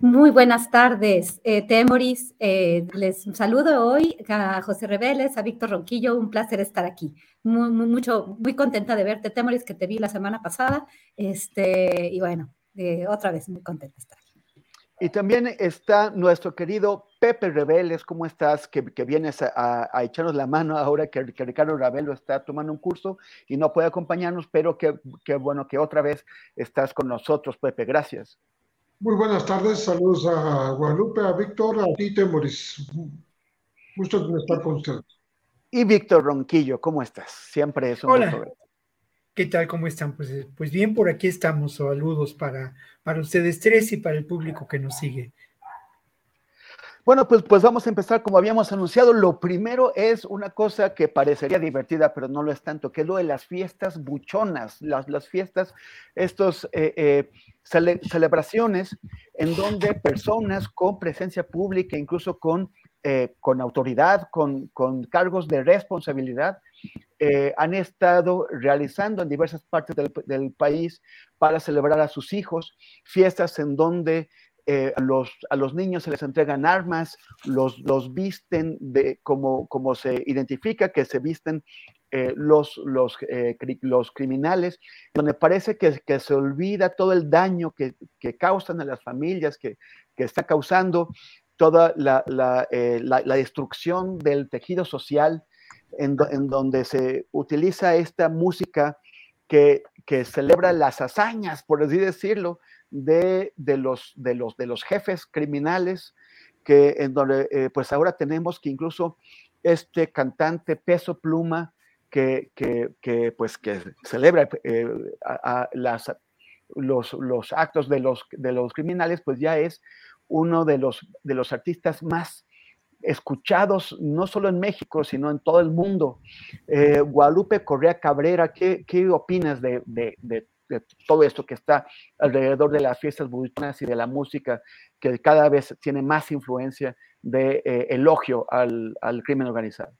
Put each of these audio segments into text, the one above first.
Muy buenas tardes, eh, Temoris. Eh, les saludo hoy a José Reveles, a Víctor Ronquillo. Un placer estar aquí. Muy, mucho, muy contenta de verte, Temoris, que te vi la semana pasada. Este, y bueno, eh, otra vez muy contenta de estar. Y también está nuestro querido Pepe Reveles. ¿Cómo estás? Que, que vienes a, echarnos la mano ahora que, que, Ricardo Ravelo está tomando un curso y no puede acompañarnos, pero que bueno que otra vez estás con nosotros, Pepe. Gracias. Muy buenas tardes, saludos a Guadalupe, a Víctor, a ti, Temoris. Gusto de estar con ustedes. Y Víctor Ronquillo, ¿cómo estás? Siempre es un Hola. gusto ¿Qué tal? ¿Cómo están? Pues, pues bien, por aquí estamos. Saludos para, para ustedes tres y para el público que nos sigue. Bueno, pues, pues vamos a empezar como habíamos anunciado. Lo primero es una cosa que parecería divertida, pero no lo es tanto, que lo de las fiestas buchonas, las, las fiestas, estos eh, eh, cele celebraciones en donde personas con presencia pública, incluso con, eh, con autoridad, con, con, cargos de responsabilidad, han estado realizando en diversas partes del, del país para celebrar a sus hijos, fiestas en donde eh, a, los, niños se les entregan armas, los, visten de, como, se identifica que se visten eh, eh, los, criminales, donde parece que, se olvida todo el daño que, causan a las familias, que, está causando toda la, la, destrucción del tejido social, en, donde se utiliza esta música que celebra las hazañas, por así decirlo, de, de, los, de, los, de los jefes criminales, que en donde eh, pues ahora tenemos que incluso este cantante Peso Pluma, que, que, que pues que celebra eh, a, las, los, los, actos de los, de los criminales, pues ya es uno de los, de los artistas más escuchados no solo en México, sino en todo el mundo. Eh, Guadalupe Correa Cabrera, ¿qué, qué opinas de, de, de, de, todo esto que está alrededor de las fiestas budistas y de la música, que cada vez tiene más influencia de eh, elogio al, al crimen organizado?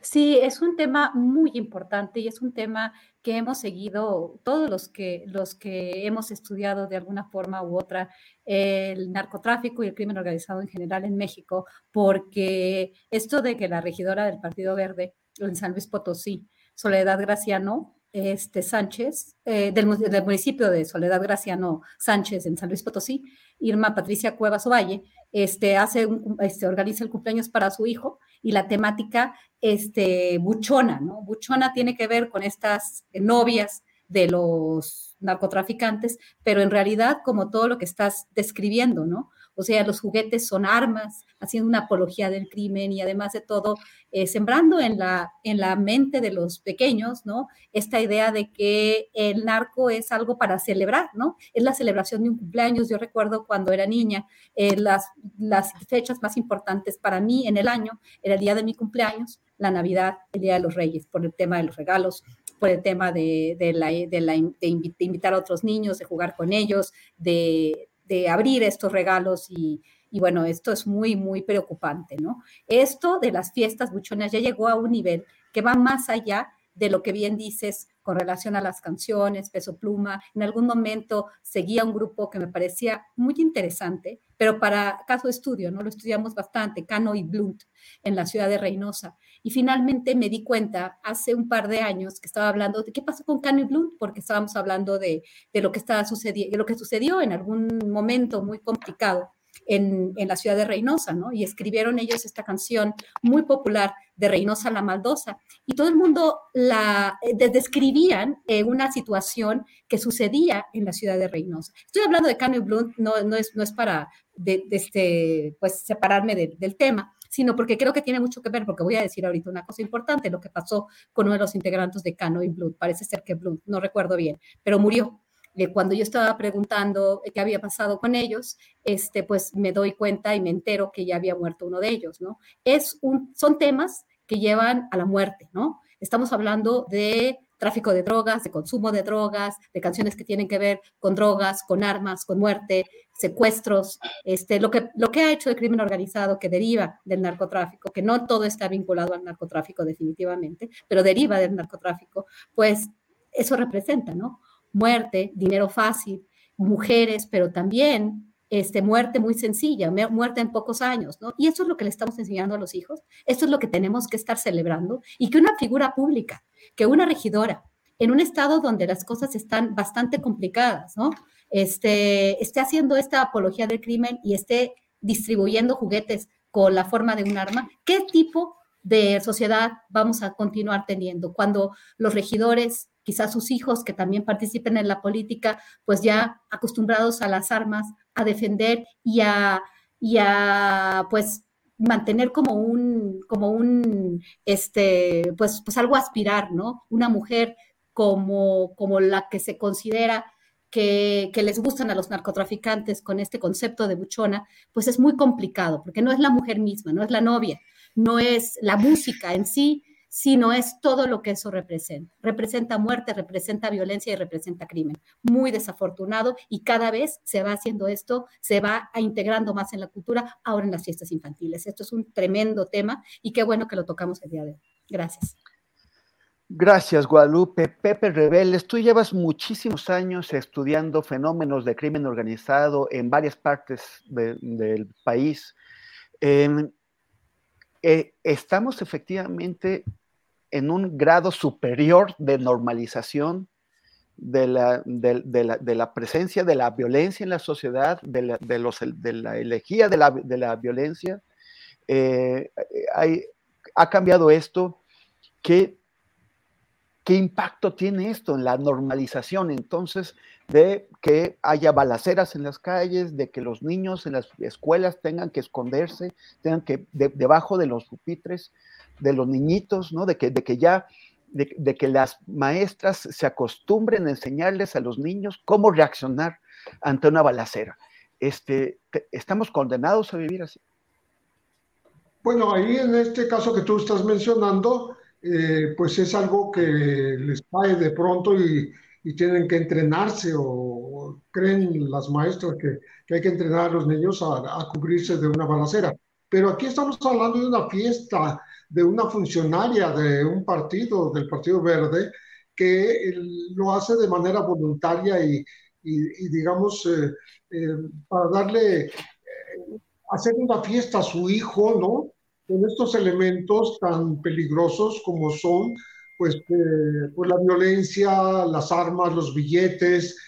Sí, es un tema muy importante y es un tema que hemos seguido todos los que, los que hemos estudiado de alguna forma u otra el narcotráfico y el crimen organizado en general en México, porque esto de que la regidora del Partido Verde en San Luis Potosí, Soledad Graciano, este, Sánchez, eh, del, municipio de Soledad Graciano Sánchez en San Luis Potosí, Irma Patricia Cuevas Ovalle, este, hace este, organiza el cumpleaños para su hijo y la temática este, buchona, ¿no? Buchona tiene que ver con estas novias de los narcotraficantes, pero en realidad como todo lo que estás describiendo, ¿no? O sea, los juguetes son armas, haciendo una apología del crimen y además de todo, eh, sembrando en la, en la mente de los pequeños, ¿no? Esta idea de que el narco es algo para celebrar, ¿no? Es la celebración de un cumpleaños. Yo recuerdo cuando era niña, eh, las, las fechas más importantes para mí en el año era el día de mi cumpleaños, la Navidad, el Día de los Reyes, por el tema de los regalos, por el tema de, de, de invitar a otros niños, de jugar con ellos, de, de abrir estos regalos y, bueno, esto es muy, muy preocupante, ¿no? Esto de las fiestas buchonas ya llegó a un nivel que va más allá de lo que bien dices con relación a las canciones, Peso Pluma. En algún momento seguía un grupo que me parecía muy interesante, pero para caso de estudio, ¿no? Lo estudiamos bastante, Cano y Blunt, en la ciudad de Reynosa. Y finalmente me di cuenta hace un par de años que estaba hablando de qué pasó con Cano y Blunt, porque estábamos hablando de, de lo que estaba sucediendo, lo que sucedió en algún momento muy complicado en, la ciudad de Reynosa, ¿no? Y escribieron ellos esta canción muy popular de Reynosa la Maldosa. Y todo el mundo la eh, describían una situación que sucedía en la ciudad de Reynosa. Estoy hablando de Cano Blunt, no, no, es, no es para este, pues, separarme del tema, sino porque creo que tiene mucho que ver, porque voy a decir ahorita una cosa importante, lo que pasó con uno de los integrantes de Cano y Blunt. Parece ser que Blunt, no recuerdo bien, pero murió cuando yo estaba preguntando qué había pasado con ellos, este, pues me doy cuenta y me entero que ya había muerto uno de ellos, ¿no? Es un, son temas que llevan a la muerte, ¿no? Estamos hablando de tráfico de drogas, de consumo de drogas, de canciones que tienen que ver con drogas, con armas, con muerte, secuestros, este, lo, que, lo que ha hecho el crimen organizado que deriva del narcotráfico, que no todo está vinculado al narcotráfico definitivamente, pero deriva del narcotráfico, pues eso representa, ¿no? muerte, dinero fácil, mujeres, pero también este, muerte muy sencilla, muerte en pocos años, ¿no? Y eso es lo que le estamos enseñando a los hijos, esto es lo que tenemos que estar celebrando y que una figura pública, que una regidora, en un estado donde las cosas están bastante complicadas, ¿no? Este, esté haciendo esta apología del crimen y esté distribuyendo juguetes con la forma de un arma, ¿qué tipo de sociedad vamos a continuar teniendo cuando los regidores quizás sus hijos que también participen en la política, pues ya acostumbrados a las armas, a defender y a, y a pues mantener como un, como un, este, pues, pues algo aspirar, ¿no? Una mujer como, como la que se considera que, que, les gustan a los narcotraficantes con este concepto de buchona, pues es muy complicado, porque no es la mujer misma, no es la novia, no es la música en sí, sino es todo lo que eso representa. Representa muerte, representa violencia y representa crimen. Muy desafortunado y cada vez se va haciendo esto, se va integrando más en la cultura, ahora en las fiestas infantiles. Esto es un tremendo tema y qué bueno que lo tocamos el día de hoy. Gracias. Gracias, Guadalupe. Pepe Rebeles, tú llevas muchísimos años estudiando fenómenos de crimen organizado en varias partes del país. Eh, estamos efectivamente en un grado superior de normalización de la, de, la, presencia de la violencia en la sociedad, de la, los, de la elegía de la, violencia. Eh, ha cambiado esto. ¿Qué, ¿Qué impacto tiene esto en la normalización entonces de que haya balaceras en las calles, de que los niños en las escuelas tengan que esconderse, tengan que debajo de los pupitres? de los niñitos, ¿no? De que, de que ya, de, que las maestras se acostumbren a enseñarles a los niños cómo reaccionar ante una balacera. Este, ¿Estamos condenados a vivir así? Bueno, ahí en este caso que tú estás mencionando, eh, pues es algo que les cae de pronto y, tienen que entrenarse o, creen las maestras que, que, hay que entrenar a los niños a, a, cubrirse de una balacera. Pero aquí estamos hablando de una fiesta de una funcionaria de un partido, del Partido Verde, que lo hace de manera voluntaria y, digamos, eh, eh, para darle, eh, hacer una fiesta a su hijo, ¿no? Con estos elementos tan peligrosos como son, pues, pues la violencia, las armas, los billetes,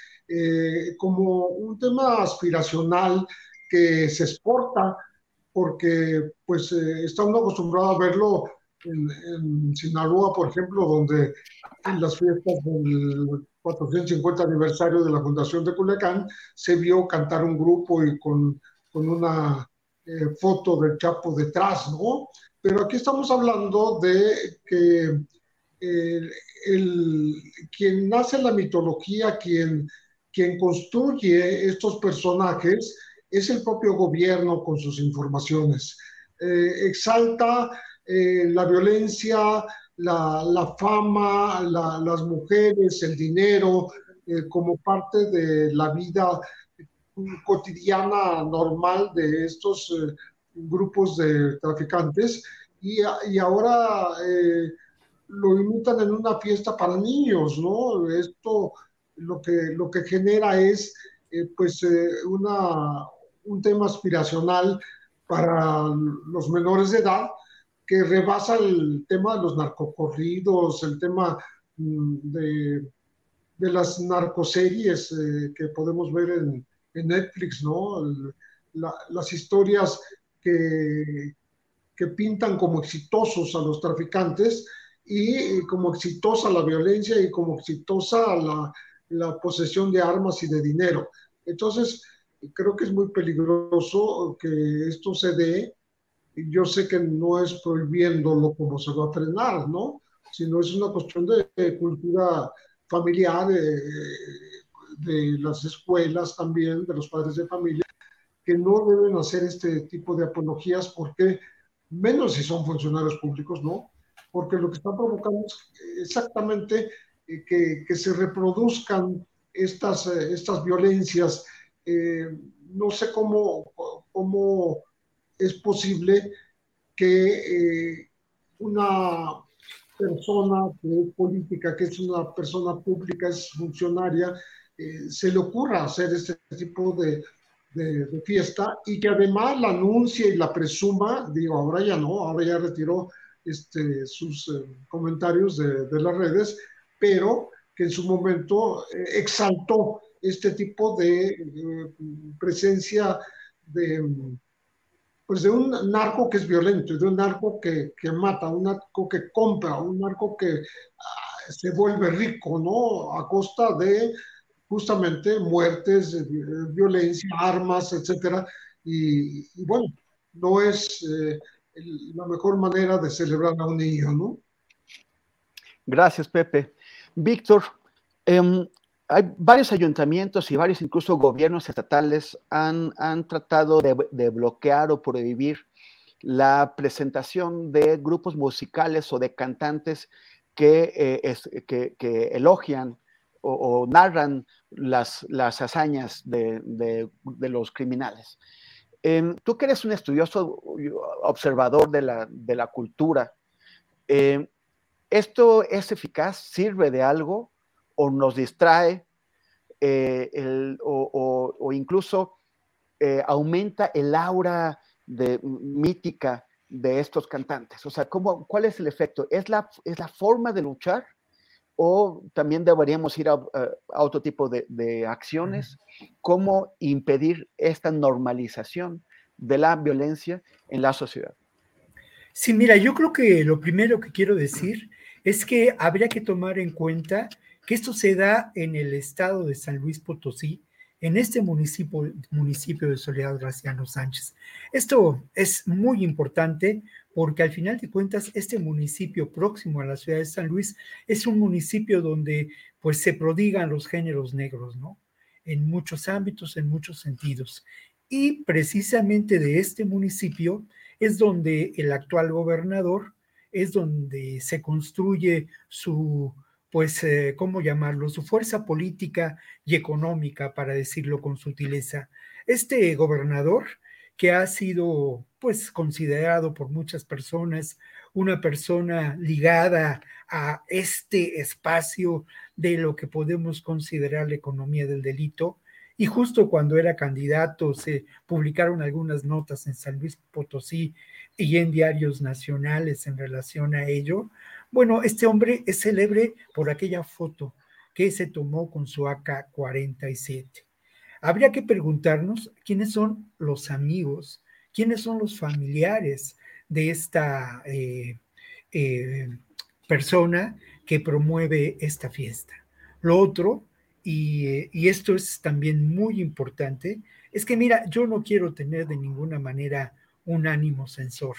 como un tema aspiracional que se exporta porque pues eh, estamos acostumbrados a verlo en, Sinaloa, por ejemplo, donde en las fiestas del 450 aniversario de la Fundación de Culiacán se vio cantar un grupo y con, con una eh, foto del Chapo detrás, ¿no? Pero aquí estamos hablando de que el, quien nace la mitología, quien, quien construye estos personajes, es el propio gobierno con sus informaciones. Eh, exalta eh, la violencia, la, fama, las mujeres, el dinero, eh, como parte de la vida cotidiana normal de estos grupos de traficantes. Y ahora lo imitan en una fiesta para niños, ¿no? Esto lo que, lo que genera es eh, pues eh, una, un tema aspiracional para los menores de edad que rebasa el tema de los narcocorridos, el tema mm, de, de las narcoseries eh, que podemos ver en, Netflix, ¿no? las historias que, que pintan como exitosos a los traficantes y como exitosa la violencia y como exitosa la, la posesión de armas y de dinero. Entonces, creo que es muy peligroso que esto se dé. Yo sé que no es prohibiéndolo como se va a frenar, ¿no? Sino es una cuestión de, cultura familiar, de, de, las escuelas también, de los padres de familia, que no deben hacer este tipo de apologías porque, menos si son funcionarios públicos, ¿no? Porque lo que está provocando es exactamente eh, que, que, se reproduzcan estas, eh, estas violencias. Eh, no sé cómo, cómo es posible que una persona que es política, que es una persona pública, es funcionaria, se le ocurra hacer este tipo de, de, fiesta y que además la anuncie y la presuma, digo, ahora ya no, ahora ya retiró este, sus comentarios de, de, las redes, pero que en su momento eh, exaltó este tipo de eh, presencia de, pues de un narco que es violento, de un narco que, que mata, un narco que compra, un narco que ah, se vuelve rico, ¿no? A costa de justamente muertes, eh, violencia, armas, etcétera. Y, bueno, no es la mejor manera de celebrar a un niño, ¿no? Gracias, Pepe. Víctor, em, hay varios ayuntamientos y varios incluso gobiernos estatales han, han tratado de, bloquear o prohibir la presentación de grupos musicales o de cantantes que, eh, que, elogian o, narran las, las hazañas de, de, los criminales. Em, tú que eres un estudioso observador de la, cultura, eh, ¿Esto es eficaz? ¿Sirve de algo? ¿O nos distrae? Eh, o, incluso eh, aumenta el aura de, mítica de estos cantantes? O sea, ¿cómo, ¿cuál es el efecto? ¿Es la, ¿Es la forma de luchar? ¿O también deberíamos ir a, otro tipo de, de acciones? ¿Cómo impedir esta normalización de la violencia en la sociedad? Sí, mira, yo creo que lo primero que quiero decir es que habría que tomar en cuenta que esto se da en el estado de San Luis Potosí, en este municipio, municipio de Soledad Graciano Sánchez. Esto es muy importante porque al final de cuentas este municipio próximo a la ciudad de San Luis es un municipio donde pues se prodigan los géneros negros, ¿no? En muchos ámbitos, en muchos sentidos. Y precisamente de este municipio es donde el actual gobernador es donde se construye su, pues, eh, ¿cómo llamarlo? Su fuerza política y económica, para decirlo con sutileza. Este gobernador, que ha sido, pues, considerado por muchas personas una persona ligada a este espacio de lo que podemos considerar la economía del delito, y justo cuando era candidato se publicaron algunas notas en San Luis Potosí y en diarios nacionales en relación a ello. Bueno, este hombre es célebre por aquella foto que se tomó con su AK-47. Habría que preguntarnos quiénes son los amigos, quiénes son los familiares de esta eh, eh, persona que promueve esta fiesta. Lo otro eh, y, esto es también muy importante, es que mira, yo no quiero tener de ninguna manera un ánimo censor.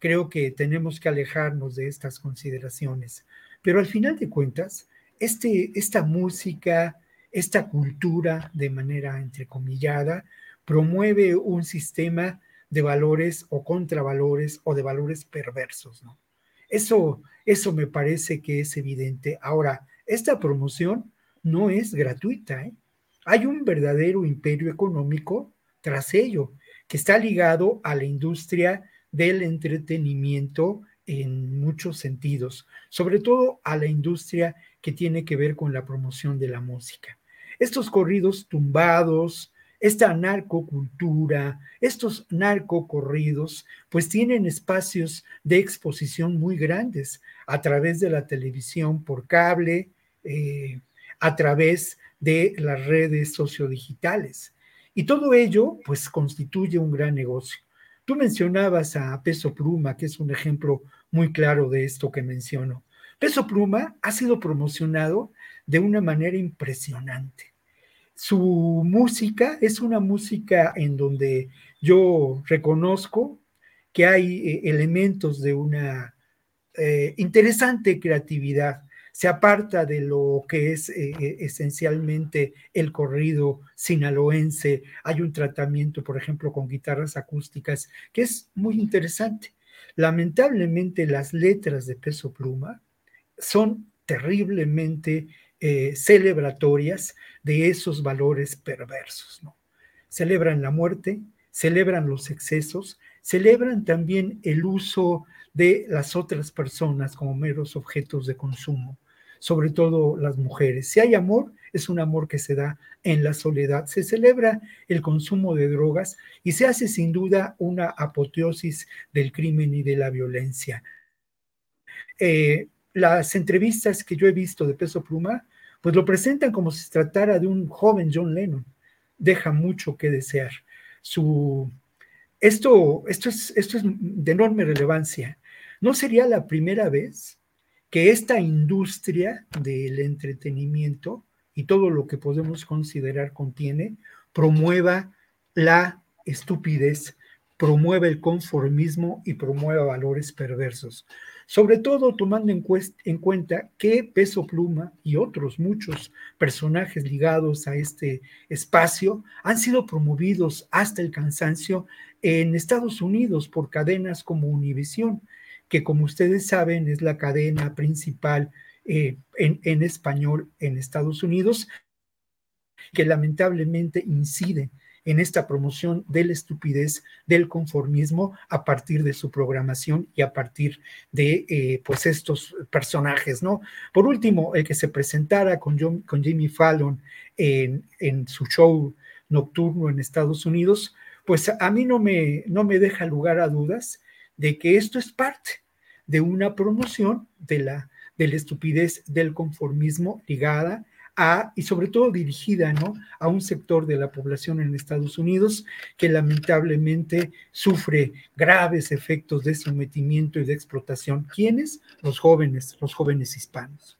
Creo que tenemos que alejarnos de estas consideraciones. Pero al final de cuentas, este, esta música, esta cultura, de manera entrecomillada, promueve un sistema de valores o contravalores o de valores perversos. Eso, eso me parece que es evidente. Ahora, esta promoción no es gratuita. ¿eh? Hay un verdadero imperio económico tras ello, que está ligado a la industria del entretenimiento en muchos sentidos, sobre todo a la industria que tiene que ver con la promoción de la música. Estos corridos tumbados, esta narcocultura, estos narcocorridos, pues tienen espacios de exposición muy grandes a través de la televisión por cable, eh, a través de las redes sociodigitales. Y todo ello, pues, constituye un gran negocio. Tú mencionabas a Peso Pluma, que es un ejemplo muy claro de esto que menciono. Peso Pluma ha sido promocionado de una manera impresionante su música es una música en donde yo reconozco que hay eh, elementos de una eh, interesante creatividad. Se aparta de lo que es eh, esencialmente el corrido sinaloense. Hay un tratamiento, por ejemplo, con guitarras acústicas que es muy interesante. Lamentablemente las letras de Peso Pluma son terriblemente eh, celebratorias de esos valores perversos. Celebran la muerte, celebran los excesos, celebran también el uso de las otras personas como meros objetos de consumo, sobre todo las mujeres. Si hay amor, es un amor que se da en la soledad. Se celebra el consumo de drogas y se hace sin duda una apoteosis del crimen y de la violencia. Eh, las entrevistas que yo he visto de Peso Pluma pues lo presentan como si se tratara de un joven John Lennon. Deja mucho que desear. Su, esto, esto, es, esto es de enorme relevancia. No sería la primera vez que esta industria del entretenimiento y todo lo que podemos considerar contiene, promueva la estupidez, promueva el conformismo y promueva valores perversos. Sobre todo tomando en, cuenta que Peso Pluma y otros muchos personajes ligados a este espacio han sido promovidos hasta el cansancio en Estados Unidos por cadenas como Univision, que como ustedes saben es la cadena principal eh, en español en Estados Unidos, que lamentablemente incide en esta promoción de la estupidez, del conformismo a partir de su programación y a partir de eh, pues estos personajes, ¿no? Por último, el que se presentara con, con Jimmy Fallon en, en, su show nocturno en Estados Unidos, pues a mí no me, no me deja lugar a dudas de que esto es parte de una promoción de la, de la estupidez del conformismo ligada y sobre todo dirigida ¿no? a un sector de la población en Estados Unidos que lamentablemente sufre graves efectos de sometimiento y de explotación. ¿Quiénes? Los jóvenes, los jóvenes hispanos.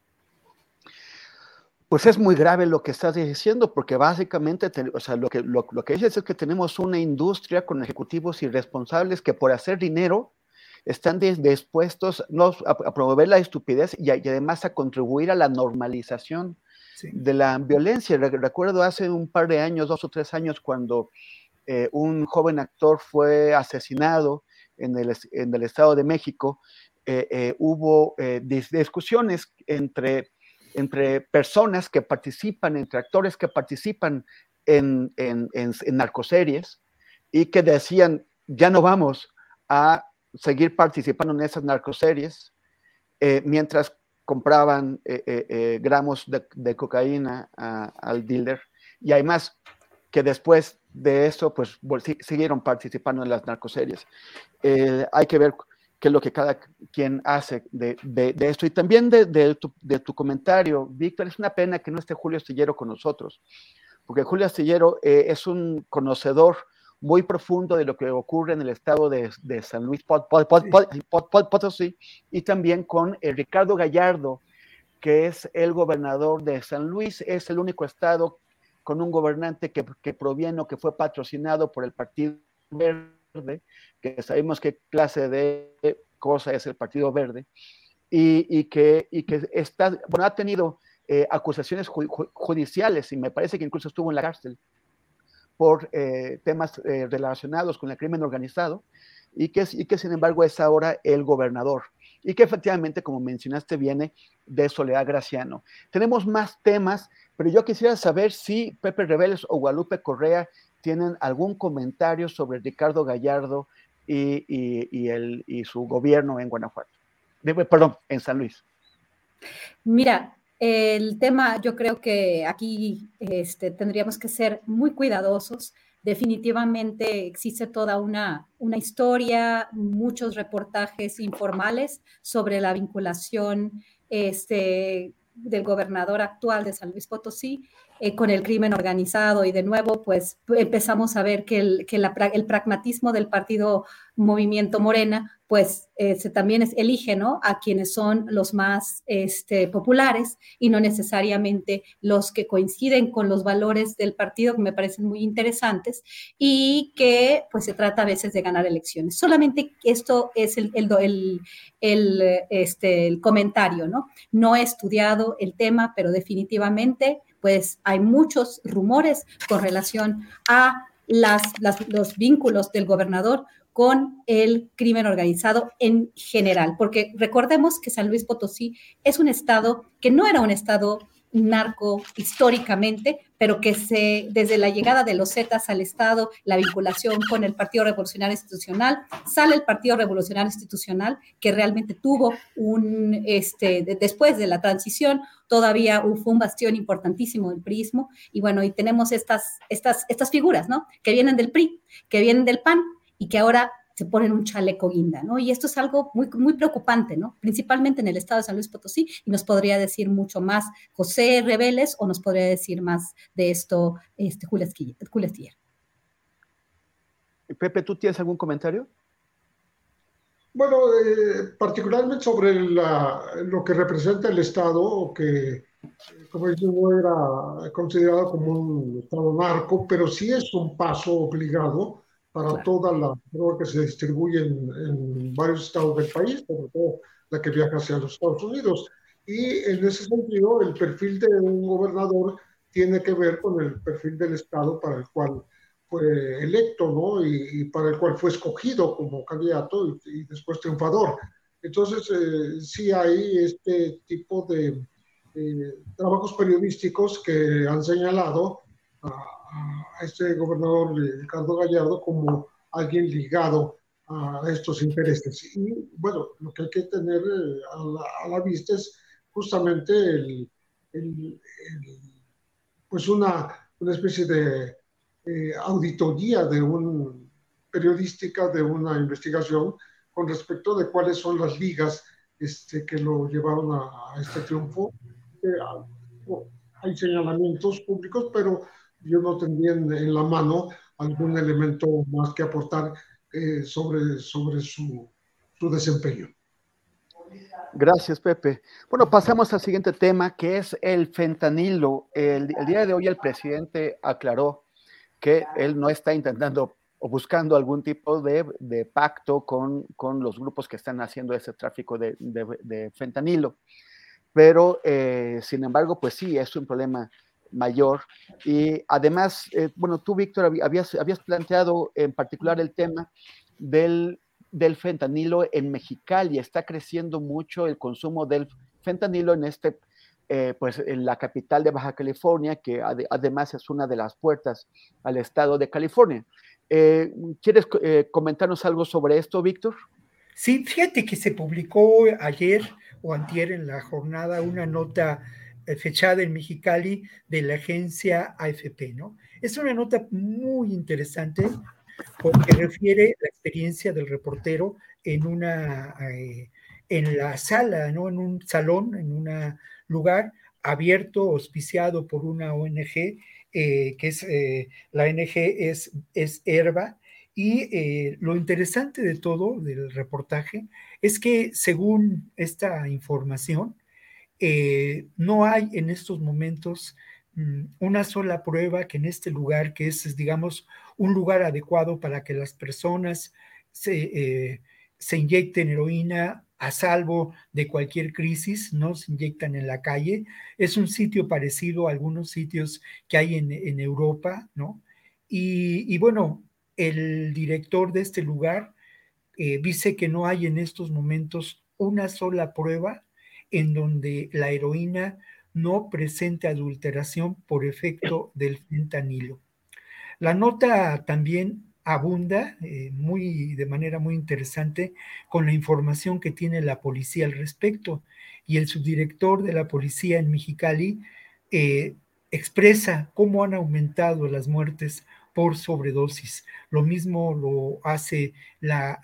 Pues es muy grave lo que estás diciendo, porque básicamente, o sea, lo que, lo, que dices es que tenemos una industria con ejecutivos irresponsables que por hacer dinero están dispuestos no, a, promover la estupidez y, y, además a contribuir a la normalización de la violencia. Recuerdo hace un par de años, dos o tres años, cuando eh, un joven actor fue asesinado en el, en el Estado de México, eh, eh, hubo discusiones entre, entre personas que participan, entre actores que participan en, narcoseries y que decían, ya no vamos a seguir participando en esas narcoseries, mientras compraban eh, eh, eh, gramos de, cocaína al dealer y además que después de eso pues siguieron participando en las narcoseries. hay que ver qué es lo que cada quien hace de, esto. Y también de, tu, comentario, Víctor, es una pena que no esté Julio Astillero con nosotros, porque Julio Astillero es un conocedor muy profundo de lo que ocurre en el estado de, San Luis Potosí y también con eh, Ricardo Gallardo, que es el gobernador de San Luis, es el único estado con un gobernante que, proviene o que fue patrocinado por el Partido Verde, que sabemos qué clase de cosa es el Partido Verde, y, que, está, bueno, ha tenido eh, acusaciones judiciales y me parece que incluso estuvo en la cárcel por eh, temas eh, relacionados con el crimen organizado y que, sin embargo es ahora el gobernador y que efectivamente, como mencionaste, viene de Soledad Graciano. Tenemos más temas, pero yo quisiera saber si Pepe Reveles o Guadalupe Correa tienen algún comentario sobre Ricardo Gallardo y, y, el, y su gobierno en Guanajuato. perdón, en San Luis. Mira, el tema, yo creo que aquí este, tendríamos que ser muy cuidadosos. Definitivamente existe toda una, una historia, muchos reportajes informales sobre la vinculación este, del gobernador actual de San Luis Potosí eh, con el crimen organizado y de nuevo pues empezamos a ver que el, que el pragmatismo del partido Movimiento Morena pues eh, se también es, elige ¿no? a quienes son los más este, populares y no necesariamente los que coinciden con los valores del partido que me parecen muy interesantes y que pues se trata a veces de ganar elecciones. Solamente esto es el, el, el, este, comentario, ¿no? No he estudiado el tema, pero definitivamente pues hay muchos rumores con relación a las, los vínculos del gobernador con el crimen organizado en general, porque recordemos que San Luis Potosí es un estado que no era un estado narco históricamente, pero que se, desde la llegada de los Zetas al Estado, la vinculación con el Partido Revolucionario Institucional, sale el Partido Revolucionario Institucional, que realmente tuvo un, este, después de la transición, todavía fue un bastión importantísimo del PRIismo, y bueno, y tenemos estas, estas, estas figuras, ¿no? Que vienen del PRI, que vienen del PAN, y que ahora se ponen un chaleco guinda, ¿no? Y esto es algo muy, muy preocupante, ¿no? Principalmente en el estado de San Luis Potosí, y nos podría decir mucho más José Reveles o nos podría decir más de esto este, Julio Estiller. Pepe, ¿tú tienes algún comentario? Bueno, eh, particularmente sobre lo que representa el Estado, que, como no era considerado como un Estado narco, pero sí es un paso obligado para toda la droga que se distribuye en, varios estados del país, sobre todo la que viaja hacia los Estados Unidos. Y en ese sentido, el perfil de un gobernador tiene que ver con el perfil del estado para el cual fue electo, ¿no? Y, para el cual fue escogido como candidato y, después triunfador. Entonces, eh, sí hay este tipo de trabajos periodísticos que han señalado a, a este gobernador Ricardo Gallardo como alguien ligado a estos intereses. Y bueno, lo que hay que tener eh, a la, vista es justamente el, pues una, una, especie de eh, auditoría de un periodística de una investigación con respecto de cuáles son las ligas este, que lo llevaron a, este triunfo. Eh, hay señalamientos públicos, pero yo no tendría en, la mano algún elemento más que aportar eh, sobre, sobre su, su desempeño. Gracias, Pepe. Bueno, pasamos al siguiente tema, que es el fentanilo. El, día de hoy el presidente aclaró que él no está intentando o buscando algún tipo de, de pacto con, con, los grupos que están haciendo ese tráfico de, de, de fentanilo. Pero, eh, sin embargo, pues sí, es un problema mayor. Y además, eh, bueno, tú, Víctor, habías, habías planteado en particular el tema del, del fentanilo en Mexicali. Está creciendo mucho el consumo del fentanilo en este, eh, pues en la capital de Baja California, que además es una de las puertas al estado de California. Eh, ¿Quieres comentarnos algo sobre esto, Víctor? Sí, fíjate que se publicó ayer o antier en la jornada una nota eh, fechada en Mexicali de la agencia AFP, ¿no? Es una nota muy interesante porque refiere la experiencia del reportero en una, eh, en la sala, ¿no? En un salón, en un lugar abierto, auspiciado por una ONG, eh, que es, la ONG es, es Herba, y lo interesante de todo del reportaje es que según esta información, eh, no hay en estos momentos mm, una sola prueba que en este lugar, que es, digamos, un lugar adecuado para que las personas se, eh, se inyecten heroína a salvo de cualquier crisis, no se inyectan en la calle. Es un sitio parecido a algunos sitios que hay en, Europa, ¿no? Y, bueno, el director de este lugar eh, dice que no hay en estos momentos una sola prueba en donde la heroína no presente adulteración por efecto del fentanilo. La nota también abunda eh, muy, de manera muy interesante con la información que tiene la policía al respecto. Y el subdirector de la policía en Mexicali eh, expresa cómo han aumentado las muertes por sobredosis. Lo mismo lo hace la,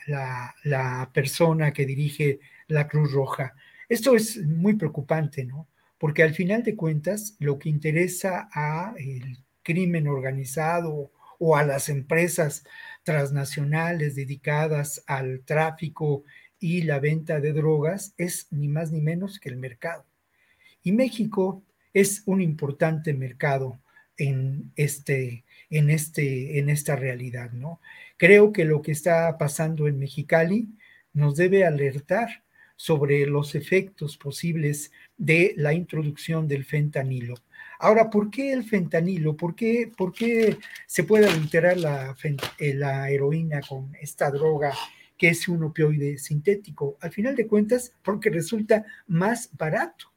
persona que dirige la Cruz Roja. Esto es muy preocupante, ¿no? Porque al final de cuentas, lo que interesa a el crimen organizado o a las empresas transnacionales dedicadas al tráfico y la venta de drogas es ni más ni menos que el mercado. Y México es un importante mercado en, este, en, este, en esta realidad, ¿no? Creo que lo que está pasando en Mexicali nos debe alertar sobre los efectos posibles de la introducción del fentanilo. Ahora, ¿por qué el fentanilo? ¿Por qué, por qué se puede adulterar la, eh, la heroína con esta droga que es un opioide sintético? Al final de cuentas, porque resulta más barato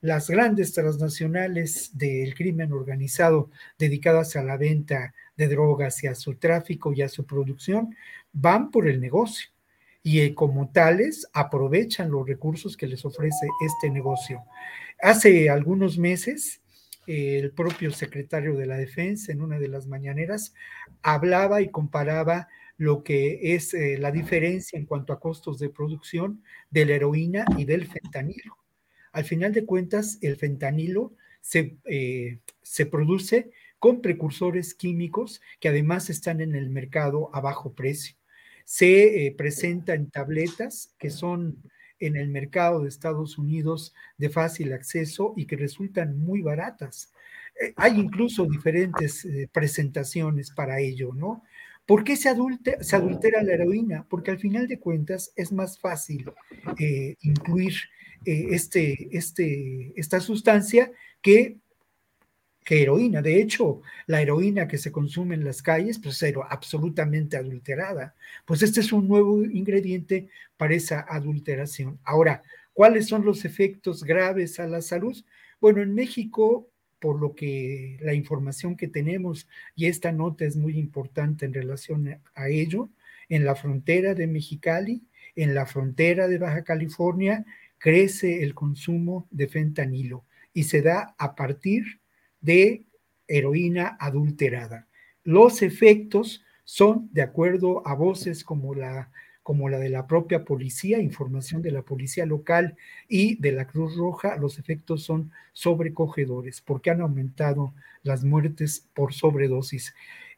las grandes transnacionales del crimen organizado dedicadas a la venta de drogas y a su tráfico y a su producción van por el negocio y eh, como tales aprovechan los recursos que les ofrece este negocio. Hace algunos meses, el propio secretario de la Defensa en una de las mañaneras hablaba y comparaba lo que es eh, la diferencia en cuanto a costos de producción de la heroína y del fentanilo. Al final de cuentas, el fentanilo se, eh, se produce con precursores químicos que además están en el mercado a bajo precio. Se eh, presenta en tabletas que son en el mercado de Estados Unidos de fácil acceso y que resultan muy baratas. Eh, hay incluso diferentes presentaciones para ello, ¿no? ¿Por qué se, adultera la heroína? Porque al final de cuentas es más fácil incluir eh, este, este, esta sustancia que, que heroína. De hecho, la heroína que se consume en las calles, pues es absolutamente adulterada. Pues este es un nuevo ingrediente para esa adulteración. Ahora, ¿cuáles son los efectos graves a la salud? Bueno, en México, por lo que la información que tenemos, y esta nota es muy importante en relación a ello, en la frontera de Mexicali, en la frontera de Baja California crece el consumo de fentanilo y se da a partir de heroína adulterada. Los efectos son, de acuerdo a voces como la, como la de la propia policía, información de la policía local y de la Cruz Roja, los efectos son sobrecogedores porque han aumentado las muertes por sobredosis.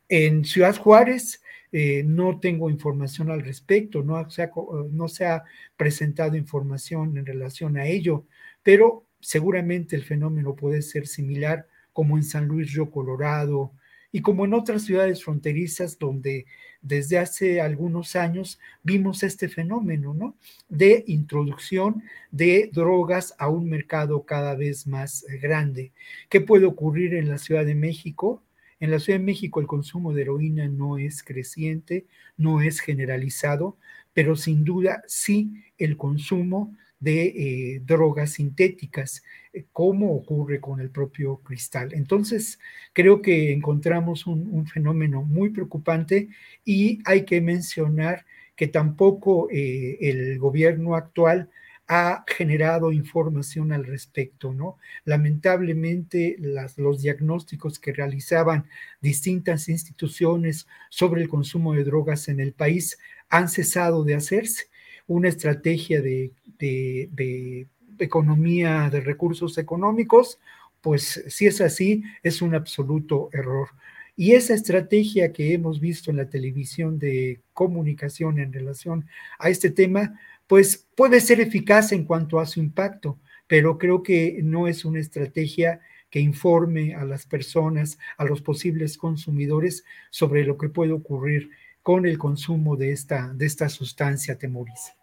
En Ciudad Juárez eh, no tengo información al respecto, no se, ha, no se ha presentado información en relación a ello, pero seguramente el fenómeno puede ser similar como en San Luis Río Colorado y como en otras ciudades fronterizas donde desde hace algunos años vimos este fenómeno, ¿no? De introducción de drogas a un mercado cada vez más grande. ¿Qué puede ocurrir en la Ciudad de México? En la Ciudad de México el consumo de heroína no es creciente, no es generalizado, pero sin duda sí el consumo de eh, drogas sintéticas, eh, como ocurre con el propio cristal. Entonces, creo que encontramos un, fenómeno muy preocupante y hay que mencionar que tampoco eh, el gobierno actual ha generado información al respecto, ¿no? Lamentablemente, los diagnósticos que realizaban distintas instituciones sobre el consumo de drogas en el país han cesado de hacerse. Una estrategia de, economía de recursos económicos, pues si es así, es un absoluto error. Y esa estrategia que hemos visto en la televisión de comunicación en relación a este tema, pues puede ser eficaz en cuanto a su impacto, pero creo que no es una estrategia que informe a las personas, a los posibles consumidores sobre lo que puede ocurrir con el consumo de esta, de esta sustancia temoriza.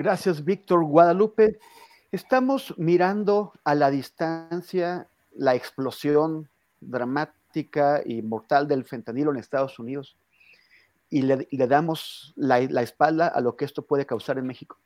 Gracias, Víctor Guadalupe. Estamos mirando a la distancia la explosión dramática y mortal del fentanilo en Estados Unidos y le, damos la, espalda a lo que esto puede causar en México?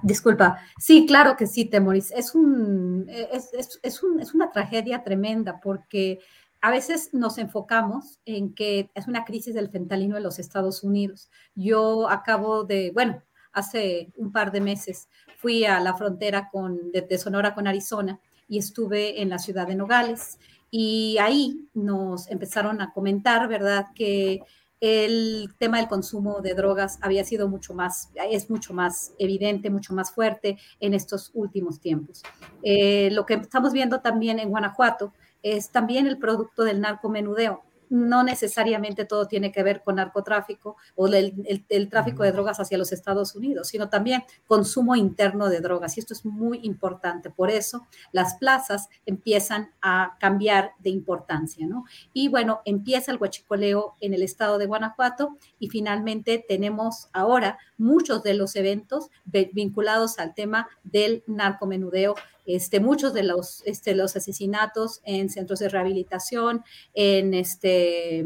Disculpa, sí, claro que sí, Temoris. Es, un, es, es, una tragedia tremenda porque a veces nos enfocamos en que es una crisis del fentanilo en los Estados Unidos. Yo acabo de, bueno, hace un par de meses fui a la frontera con, de, Sonora con Arizona y estuve en la ciudad de Nogales. Y ahí nos empezaron a comentar, ¿verdad?, que el tema del consumo de drogas había sido mucho más, es mucho más evidente, mucho más fuerte en estos últimos tiempos. Eh, lo que estamos viendo también en Guanajuato es también el producto del narcomenudeo no necesariamente todo tiene que ver con narcotráfico o el, tráfico de drogas hacia los Estados Unidos, sino también consumo interno de drogas. Y esto es muy importante. Por eso las plazas empiezan a cambiar de importancia, ¿no? Y bueno, empieza el huachicoleo en el estado de Guanajuato y finalmente tenemos ahora muchos de los eventos vinculados al tema del narcomenudeo este, muchos de los, este, los asesinatos en centros de rehabilitación, en, este,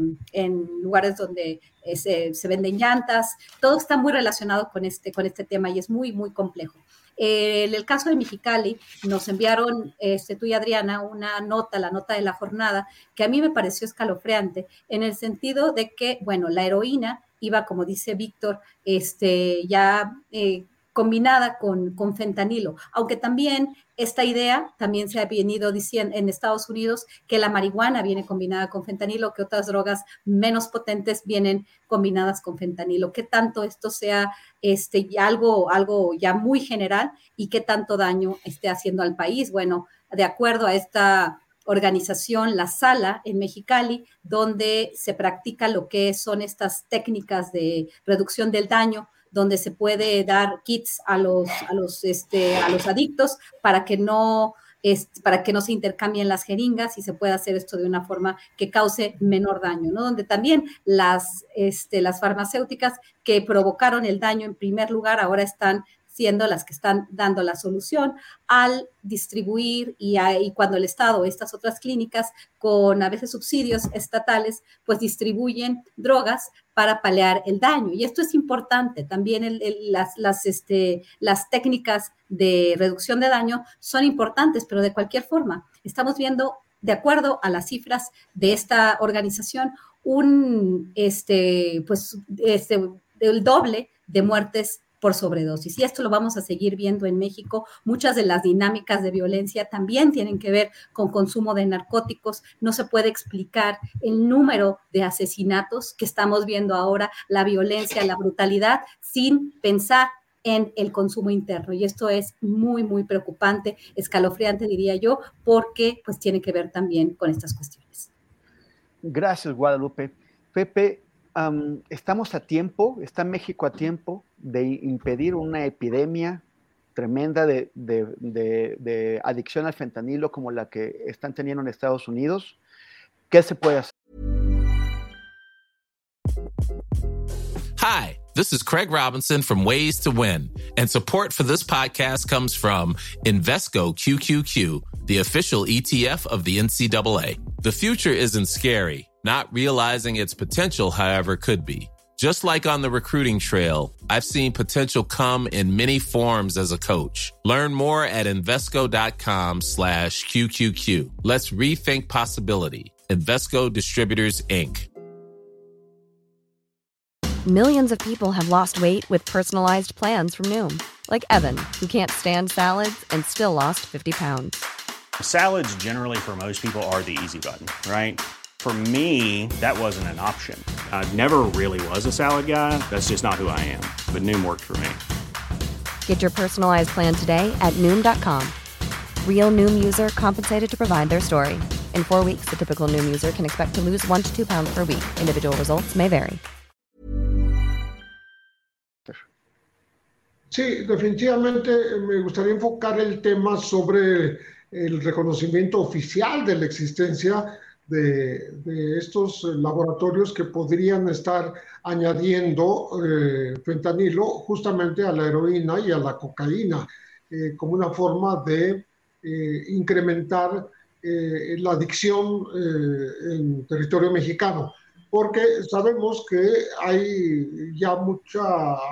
lugares donde eh, se, venden llantas, todo está muy relacionado con este, tema y es muy, muy complejo. en el caso de Mexicali, nos enviaron, este, tú y Adriana, una nota, la nota de la jornada, que a mí me pareció escalofriante, en el sentido de que, bueno, la heroína iba, como dice Víctor, ya eh, combinada con, con, fentanilo, aunque también esta idea también se ha venido diciendo en Estados Unidos que la marihuana viene combinada con fentanilo, que otras drogas menos potentes vienen combinadas con fentanilo. ¿Qué tanto esto sea este, algo, algo ya muy general y qué tanto daño esté haciendo al país? Bueno, de acuerdo a esta organización La Sala en Mexicali, donde se practica lo que son estas técnicas de reducción del daño donde se puede dar kits a los, a los, este, a los adictos para que no para que no se intercambien las jeringas y se pueda hacer esto de una forma que cause menor daño, ¿no? Donde también las, este, las farmacéuticas que provocaron el daño en primer lugar ahora están siendo las que están dando la solución al distribuir y, cuando el Estado, estas otras clínicas con a veces subsidios estatales, pues distribuyen drogas para paliar el daño. Y esto es importante. También las, las, este, las técnicas de reducción de daño son importantes, pero de cualquier forma, estamos viendo, de acuerdo a las cifras de esta organización, un, este, pues, este, el doble de muertes por sobredosis. Y esto lo vamos a seguir viendo en México. Muchas de las dinámicas de violencia también tienen que ver con consumo de narcóticos. No se puede explicar el número de asesinatos que estamos viendo ahora, la violencia, la brutalidad, sin pensar en el consumo interno. Y esto es muy, muy preocupante, escalofriante, diría yo, porque pues tiene que ver también con estas cuestiones. Gracias, Guadalupe. Pepe, estamos a tiempo, está México a tiempo de impedir una epidemia tremenda de, de, adicción al fentanilo como la que están teniendo en Estados Unidos. ¿Qué se puede hacer? Hi, this is Craig Robinson from Ways to Win, and support for this podcast comes from Invesco QQQ, the official ETF of the NCAA. The future isn't scary Not realizing its potential, however, could be. Just like on the recruiting trail, I've seen potential come in many forms as a coach. Learn more at Invesco.com slash QQQ. Let's rethink possibility. Investco Distributors, Inc. Millions of people have lost weight with personalized plans from Noom. Like Evan, who can't stand salads and still lost 50 pounds. Salads generally for most people are the easy button, right? For me, that wasn't an option. I never really was a salad guy. That's just not who I am. But Noom worked for me. Get your personalized plan today at Noom.com. Real Noom user compensated to provide their story. In four weeks, the typical Noom user can expect to lose one to two pounds per week. Individual results may vary. Sí, definitivamente eh, me gustaría enfocar el tema sobre el reconocimiento oficial de la existencia de, estos laboratorios que podrían estar añadiendo eh, fentanilo justamente a la heroína y a la cocaína eh, como una forma de eh, incrementar la adicción en territorio mexicano. Porque sabemos que hay ya mucha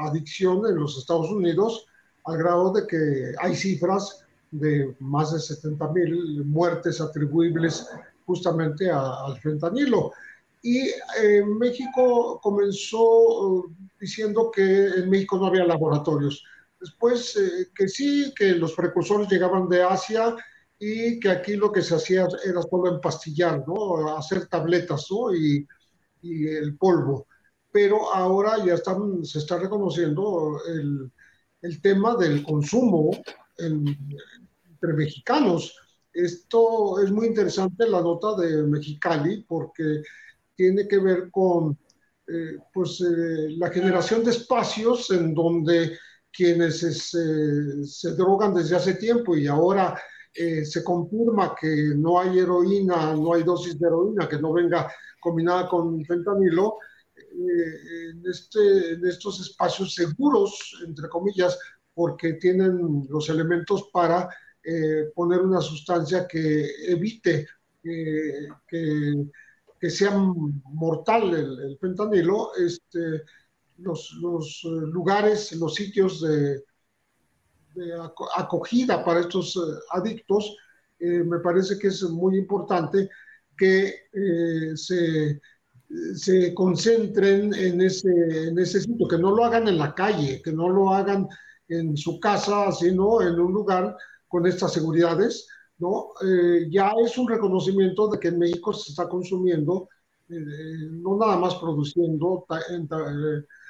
adicción en los Estados Unidos al grado de que hay cifras de más de 70 mil muertes atribuibles justamente al fentanilo. Y México comenzó diciendo que en México no había laboratorios. Después que sí, que los precursores llegaban de Asia y que aquí lo que se hacía era solo empastillar, ¿no? Hacer tabletas, ¿no? Y, y el polvo. Pero ahora ya están, se está reconociendo el, el tema del consumo entre mexicanos. Esto es muy interesante, la nota de Mexicali, porque tiene que ver con eh, pues, eh, la generación de espacios en donde quienes se, drogan desde hace tiempo y ahora eh, se confirma que no hay heroína, no hay dosis de heroína que no venga combinada con fentanilo, eh, en, este, en estos espacios seguros, entre comillas, porque tienen los elementos para eh, poner una sustancia que evite que, que, sea mortal el, fentanilo, este, los, los lugares, los sitios de, acogida para estos eh, adictos, eh, me parece que es muy importante que eh, se, se, concentren en ese, en ese sitio, que no lo hagan en la calle, que no lo hagan en su casa, sino en un lugar con estas seguridades. ¿no? ya es un reconocimiento de que en México se está consumiendo, no nada más produciendo,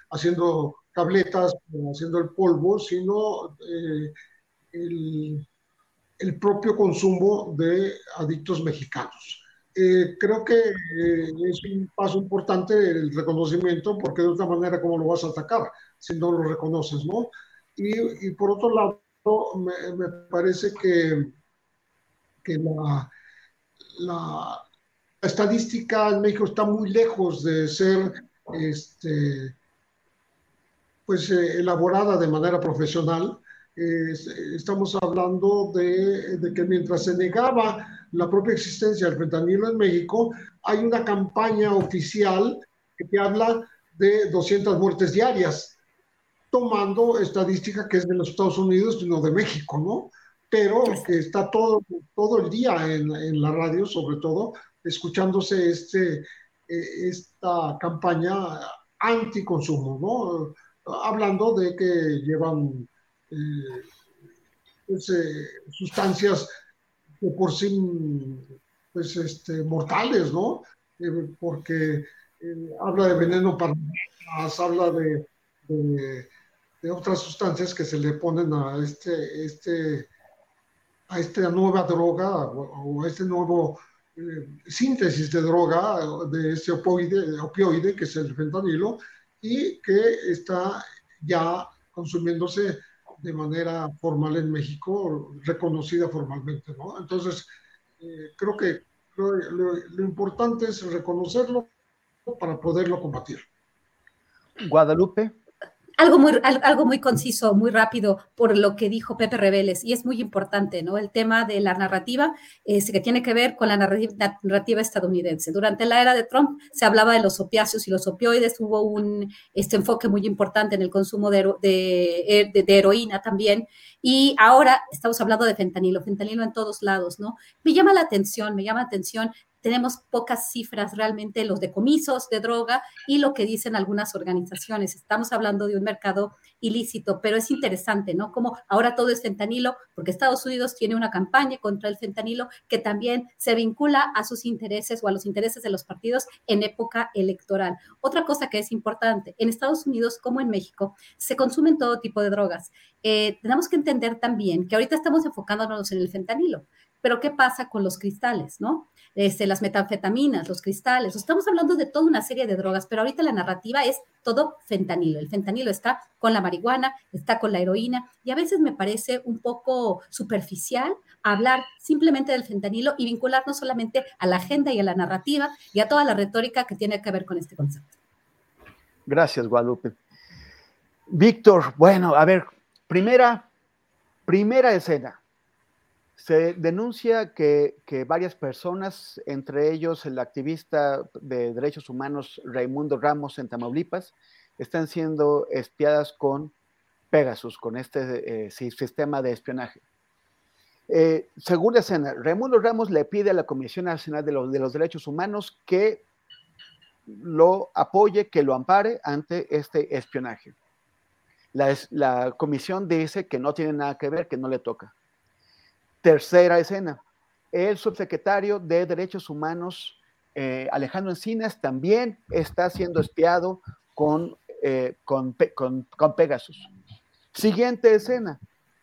haciendo tabletas, haciendo el polvo, sino eh, el, el, propio consumo de adictos mexicanos. Eh, creo que eh, es un paso importante el reconocimiento, porque de otra manera, ¿cómo lo vas a atacar si no lo reconoces, no? Y, y por otro lado, me, parece que, que la, la, estadística en México está muy lejos de ser este, pues eh, elaborada de manera profesional. estamos hablando de, de, que mientras se negaba la propia existencia del fentanilo en México, hay una campaña oficial que habla de 200 muertes diarias, tomando estadística que es de los Estados Unidos y no de México, ¿no? Pero que está todo, todo el día en, en la radio, sobre todo, escuchándose este, eh, esta campaña anticonsumo, ¿no? hablando de que llevan eh, pues, eh, sustancias que por sí pues, este, mortales, ¿no? Eh, porque habla de veneno para habla de, de, otras sustancias que se le ponen a este, este a esta nueva droga o, a este nuevo síntesis de droga de este opioide, opioide que es el fentanilo y que está ya consumiéndose de manera formal en México, reconocida formalmente, ¿no? Entonces, eh, creo que lo, importante es reconocerlo para poderlo combatir. Guadalupe algo muy, algo muy conciso, muy rápido por lo que dijo Pepe Rebeles, y es muy importante, ¿no? El tema de la narrativa es, que tiene que ver con la narrativa, estadounidense. Durante la era de Trump se hablaba de los opiáceos y los opioides, hubo un este enfoque muy importante en el consumo de, de, de, de heroína también, y ahora estamos hablando de fentanilo, fentanilo en todos lados, ¿no? Me llama la atención, me llama la atención tenemos pocas cifras realmente, los decomisos de droga y lo que dicen algunas organizaciones. Estamos hablando de un mercado ilícito, pero es interesante, ¿no? Como ahora todo es fentanilo, porque Estados Unidos tiene una campaña contra el fentanilo que también se vincula a sus intereses o a los intereses de los partidos en época electoral. Otra cosa que es importante, en Estados Unidos como en México, se consumen todo tipo de drogas. Eh, tenemos que entender también que ahorita estamos enfocándonos en el fentanilo, pero ¿qué pasa con los cristales, no? Este, las metanfetaminas, los cristales. Estamos hablando de toda una serie de drogas, pero ahorita la narrativa es todo fentanilo. El fentanilo está con la marihuana, está con la heroína, y a veces me parece un poco superficial hablar simplemente del fentanilo y vincularnos solamente a la agenda y a la narrativa y a toda la retórica que tiene que ver con este concepto. Gracias, Guadalupe. Víctor, bueno, a ver, primera, primera escena se denuncia que, varias personas, entre ellos el activista de derechos humanos Raimundo Ramos en Tamaulipas, están siendo espiadas con Pegasus, con este eh, sistema de espionaje. Eh, segunda escena, Raimundo Ramos le pide a la Comisión Nacional de los, de los Derechos Humanos que lo apoye, que lo ampare ante este espionaje. La, la, comisión dice que no tiene nada que ver, que no le toca. Tercera escena, el subsecretario de Derechos Humanos, eh, Alejandro Encinas, también está siendo espiado con, eh, con, Pegasus. Siguiente escena,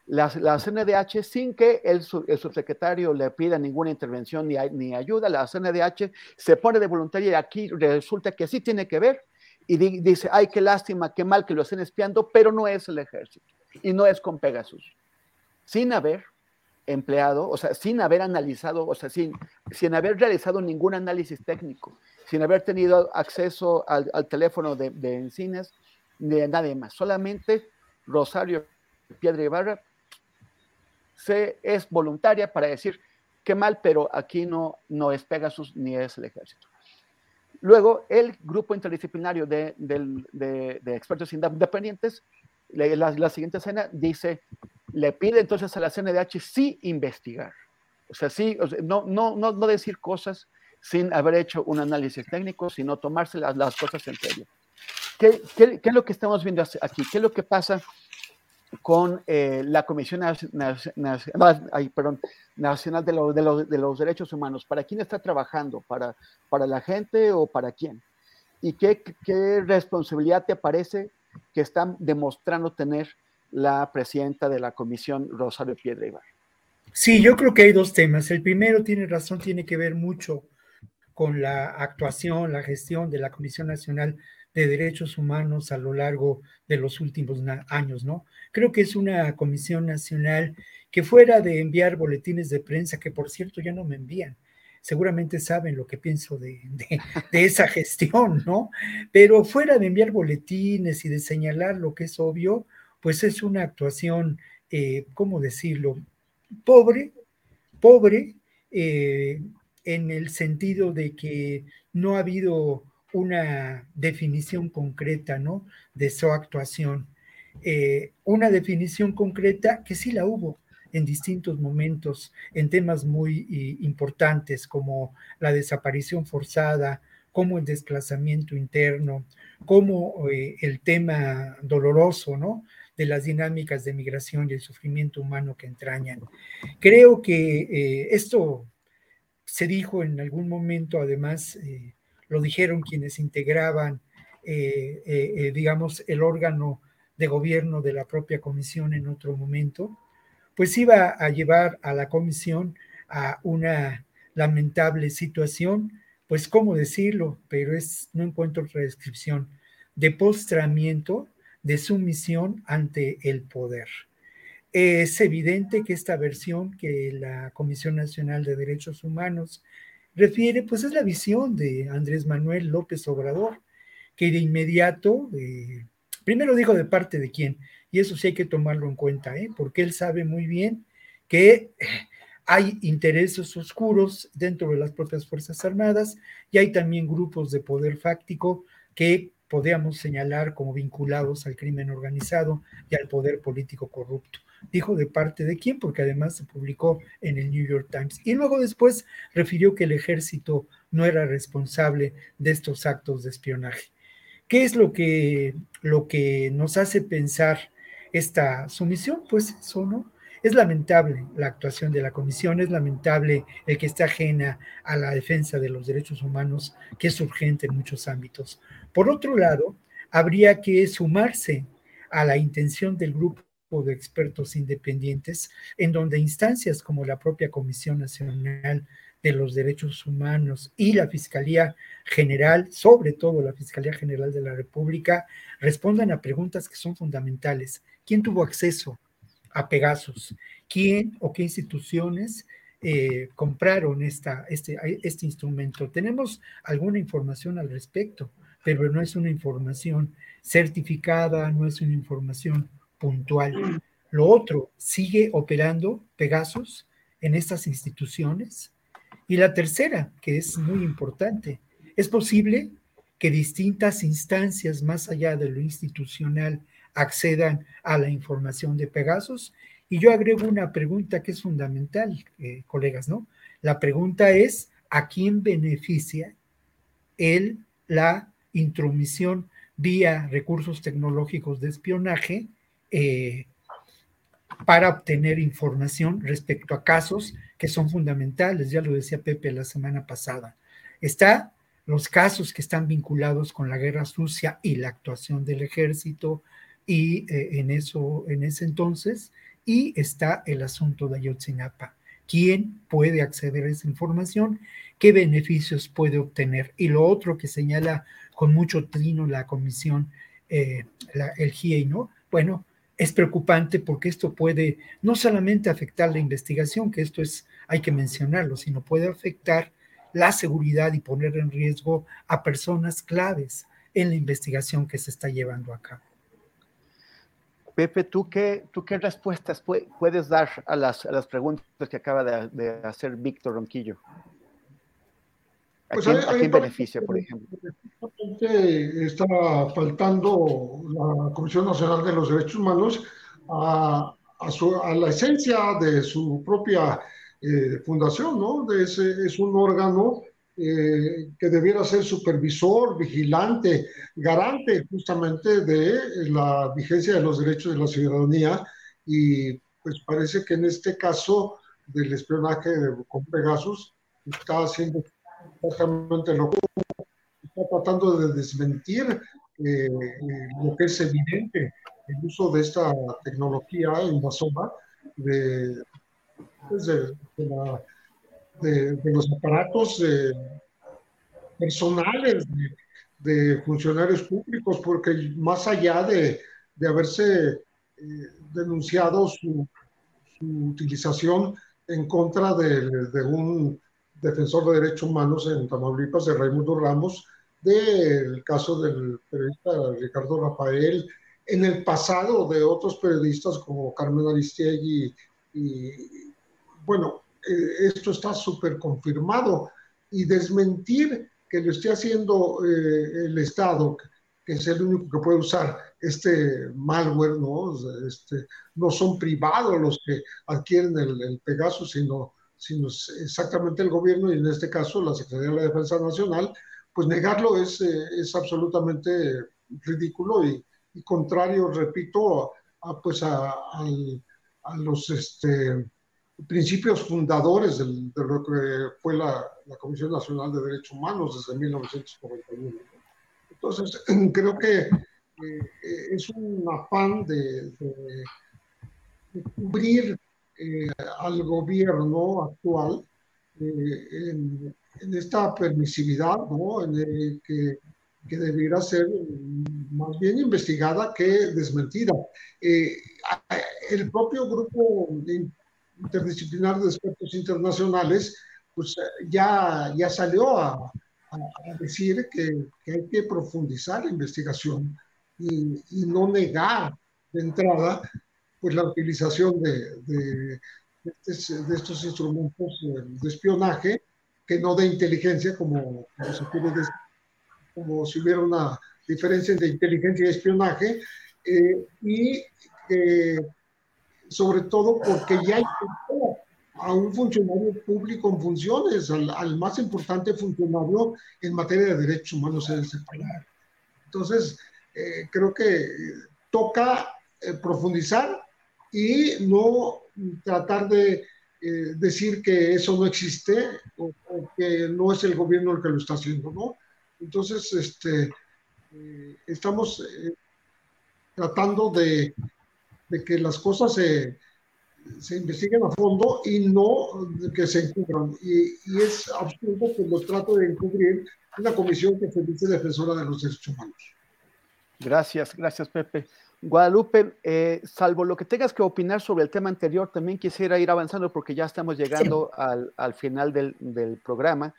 la, la CNDH, sin que el, subsecretario le pida ninguna intervención ni, ni ayuda, la CNDH se pone de voluntaria y aquí resulta que sí tiene que ver y di, dice, ay, qué lástima, qué mal que lo estén espiando, pero no es el ejército y no es con Pegasus. Sin haber empleado, o sea, sin haber analizado, o sea, sin, sin haber realizado ningún análisis técnico, sin haber tenido acceso al, al teléfono de, de Encinas, ni de nadie más. Solamente Rosario Piedra Ibarra se, es voluntaria para decir qué mal, pero aquí no, no es Pegasus ni es el ejército. Luego, el grupo interdisciplinario de, de, de, de expertos independientes, la, la, siguiente escena dice, le pide entonces a la CNDH sí investigar. O sea, sí, no, no, no, no, decir cosas sin haber hecho un análisis técnico, sino tomarse las, las cosas en serio. ¿Qué, ¿Qué, ¿Qué, es lo que estamos viendo aquí? ¿Qué es lo que pasa con eh, la Comisión Nacional, de, lo, de, lo, de, los Derechos Humanos. ¿Para quién está trabajando? ¿Para, para la gente o para quién? ¿Y qué, qué responsabilidad te parece que están demostrando tener la presidenta de la comisión, Rosario Piedra Ibar? Sí, yo creo que hay dos temas. El primero tiene razón, tiene que ver mucho con la actuación, la gestión de la Comisión Nacional de Derechos Humanos a lo largo de los últimos años, ¿no? Creo que es una comisión nacional que fuera de enviar boletines de prensa, que por cierto ya no me envían, seguramente saben lo que pienso de, esa gestión, ¿no? Pero fuera de enviar boletines y de señalar lo que es obvio, pues es una actuación, eh, ¿cómo decirlo? Pobre, pobre, eh, en el sentido de que no ha habido una definición concreta, ¿no? De su actuación. Eh, una definición concreta que sí la hubo en distintos momentos, en temas muy importantes como la desaparición forzada, como el desplazamiento interno, como el tema doloroso, ¿no? De las dinámicas de migración y el sufrimiento humano que entrañan. Creo que eh, esto se dijo en algún momento, además, eh, lo dijeron quienes integraban, eh, digamos, el órgano de gobierno de la propia comisión en otro momento, pues iba a llevar a la comisión a una lamentable situación, pues cómo decirlo, pero es, no encuentro otra descripción, de postramiento de sumisión ante el poder. Es evidente que esta versión que la Comisión Nacional de Derechos Humanos refiere, pues es la visión de Andrés Manuel López Obrador, que de inmediato, eh, primero dijo de parte de quién, y eso sí hay que tomarlo en cuenta, ¿eh? porque él sabe muy bien que hay intereses oscuros dentro de las propias Fuerzas Armadas y hay también grupos de poder fáctico que podríamos señalar como vinculados al crimen organizado y al poder político corrupto dijo de parte de quién, porque además se publicó en el New York Times. Y luego después refirió que el ejército no era responsable de estos actos de espionaje. ¿Qué es lo que, lo que nos hace pensar esta sumisión? Pues eso, ¿no? Es lamentable la actuación de la comisión, es lamentable el que esté ajena a la defensa de los derechos humanos, que es urgente en muchos ámbitos. Por otro lado, habría que sumarse a la intención del grupo de expertos independientes, en donde instancias como la propia Comisión Nacional de los Derechos Humanos y la Fiscalía General, sobre todo la Fiscalía General de la República, respondan a preguntas que son fundamentales. ¿Quién tuvo acceso a Pegasus? ¿Quién o qué instituciones eh, compraron este, este instrumento? Tenemos alguna información al respecto, pero no es una información certificada, no es una información puntual. Lo otro, sigue operando Pegasus en estas instituciones. Y la tercera, que es muy importante, es posible que distintas instancias más allá de lo institucional accedan a la información de Pegasus Y yo agrego una pregunta que es fundamental, eh, colegas, ¿no? La pregunta es, ¿a quién beneficia el, la intromisión vía recursos tecnológicos de espionaje eh, para obtener información respecto a casos que son fundamentales, ya lo decía Pepe la semana pasada. Está los casos que están vinculados con la guerra sucia y la actuación del ejército y eh, en eso en ese entonces y está el asunto de Ayotzinapa. ¿Quién puede acceder a esa información? ¿Qué beneficios puede obtener? Y lo otro que señala con mucho trino la comisión, eh, el GIEI, ¿no? Bueno, es preocupante porque esto puede no solamente afectar la investigación, que esto es, hay que mencionarlo, sino puede afectar la seguridad y poner en riesgo a personas claves en la investigación que se está llevando a cabo. Pepe, ¿tú qué, tú qué respuestas puedes dar a las, a las preguntas que acaba de, hacer Víctor Ronquillo? ¿A pues quién, beneficia, por ejemplo? Está faltando la Comisión Nacional de los Derechos Humanos a, a, la esencia de su propia eh, fundación, ¿no? Es, es un órgano eh, que debiera ser supervisor, vigilante, garante justamente de la vigencia de los derechos de la ciudadanía y pues parece que en este caso del espionaje con Pegasus está haciendo está tratando de desmentir eh, lo que es evidente, el uso de esta tecnología invasora de, pues, de, de, los aparatos personales de, funcionarios públicos, porque más allá de, haberse eh, denunciado su, utilización en contra de, un defensor de derechos humanos en Tamaulipas, de Raimundo Ramos, del caso del periodista Ricardo Rafael, en el pasado de otros periodistas como Carmen Aristegui y bueno, eh, esto está súper confirmado y desmentir que lo esté haciendo eh, el Estado, que es el único que puede usar este malware, ¿no? Este, no son privados los que adquieren el, el Pegasus, sino, sino exactamente el gobierno y en este caso la Secretaría de la Defensa Nacional, pues negarlo es, eh, es absolutamente ridículo y, contrario, repito, a, pues a, a los... Este, principios fundadores de lo que fue la, Comisión Nacional de Derechos Humanos desde 1991. Entonces, creo que eh, es un afán de, cubrir eh, al gobierno actual eh, en, esta permisividad, ¿no? en que, que, debiera ser más bien investigada que desmentida. el propio grupo interdisciplinar de expertos internacionales, pues eh, ya, ya salió a, decir que, hay que profundizar la investigación y, no negar de entrada pues la utilización de, de, estos instrumentos eh, de espionaje que no de inteligencia como, como se quiere decir, como si hubiera una diferencia entre inteligencia y espionaje eh, y que sobre todo porque ya hay a un funcionario público en funciones, al, más importante funcionario en materia de derechos humanos en ese país. Entonces, eh, creo que toca eh, profundizar y no tratar de eh, decir que eso no existe o, que no es el gobierno el que lo está haciendo, ¿no? Entonces, este, estamos tratando de que las cosas se, se investiguen a fondo y no que se encubran. Y, y es absurdo que los trate de encubrir una comisión que se dice defensora de los derechos humanos. Gracias, gracias Pepe. Guadalupe, eh, salvo lo que tengas que opinar sobre el tema anterior, también quisiera ir avanzando porque ya estamos llegando al, al, final del, del programa.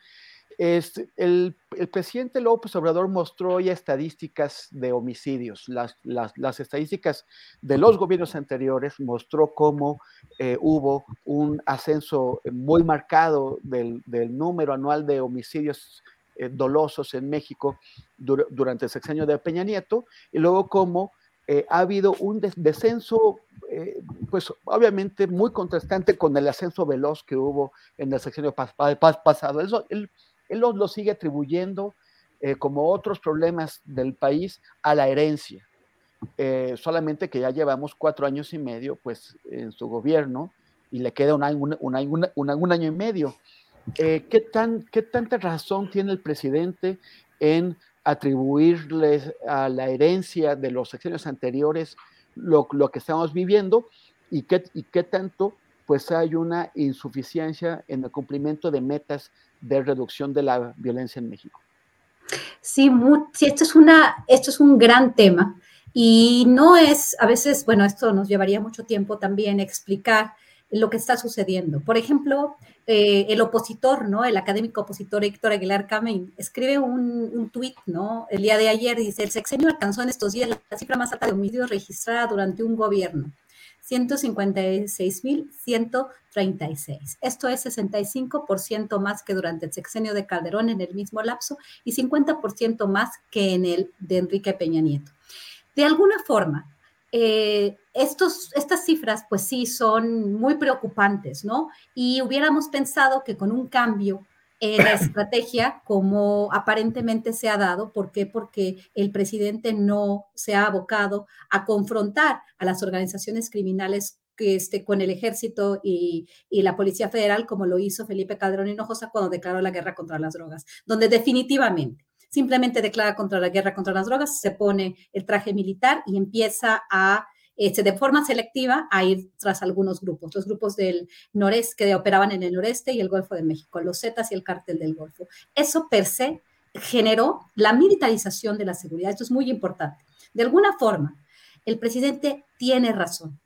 Es, el, el, presidente López Obrador mostró ya estadísticas de homicidios. Las, las, las estadísticas de los gobiernos anteriores mostró cómo eh, hubo un ascenso muy marcado del, del, número anual de homicidios eh, dolosos en México dur, durante el sexenio de Peña Nieto, y luego cómo eh, ha habido un descenso, eh, pues obviamente muy contrastante con el ascenso veloz que hubo en el sexenio pasado. Eso, él, lo, sigue atribuyendo, eh, como otros problemas del país, a la herencia. solamente que ya llevamos cuatro años y medio pues, en su gobierno y le queda un año, un año y medio. ¿qué, tan, ¿Qué tanta razón tiene el presidente en atribuirles a la herencia de los sexenios anteriores lo, que estamos viviendo y qué, y qué tanto pues hay una insuficiencia en el cumplimiento de metas de reducción de la violencia en México. Sí, esto, es una, esto es un gran tema y no es, a veces, bueno, esto nos llevaría mucho tiempo también explicar lo que está sucediendo. Por ejemplo, eh, el opositor, ¿no? El académico opositor Héctor Aguilar Camín escribe un, un tuit, ¿no? El día de ayer dice, el sexenio alcanzó en estos días la cifra más alta de homicidios registrada durante un gobierno. 156.136. Esto es 65% más que durante el sexenio de Calderón en el mismo lapso y 50% más que en el de Enrique Peña Nieto. De alguna forma, eh, estos, estas cifras pues sí son muy preocupantes, ¿no? Y hubiéramos pensado que con un cambio en la estrategia, como aparentemente se ha dado, ¿por qué? Porque el presidente no se ha abocado a confrontar a las organizaciones criminales que esté con el ejército y, y, la Policía Federal, como lo hizo Felipe Calderón Hinojosa cuando declaró la guerra contra las drogas, donde definitivamente simplemente declara contra la guerra contra las drogas, se pone el traje militar y empieza a este, de forma selectiva a ir tras algunos grupos, los grupos del noreste que operaban en el noreste y el Golfo de México, los Zetas y el cártel del Golfo. Eso per se generó la militarización de la seguridad. Esto es muy importante. De alguna forma, el presidente tiene razón,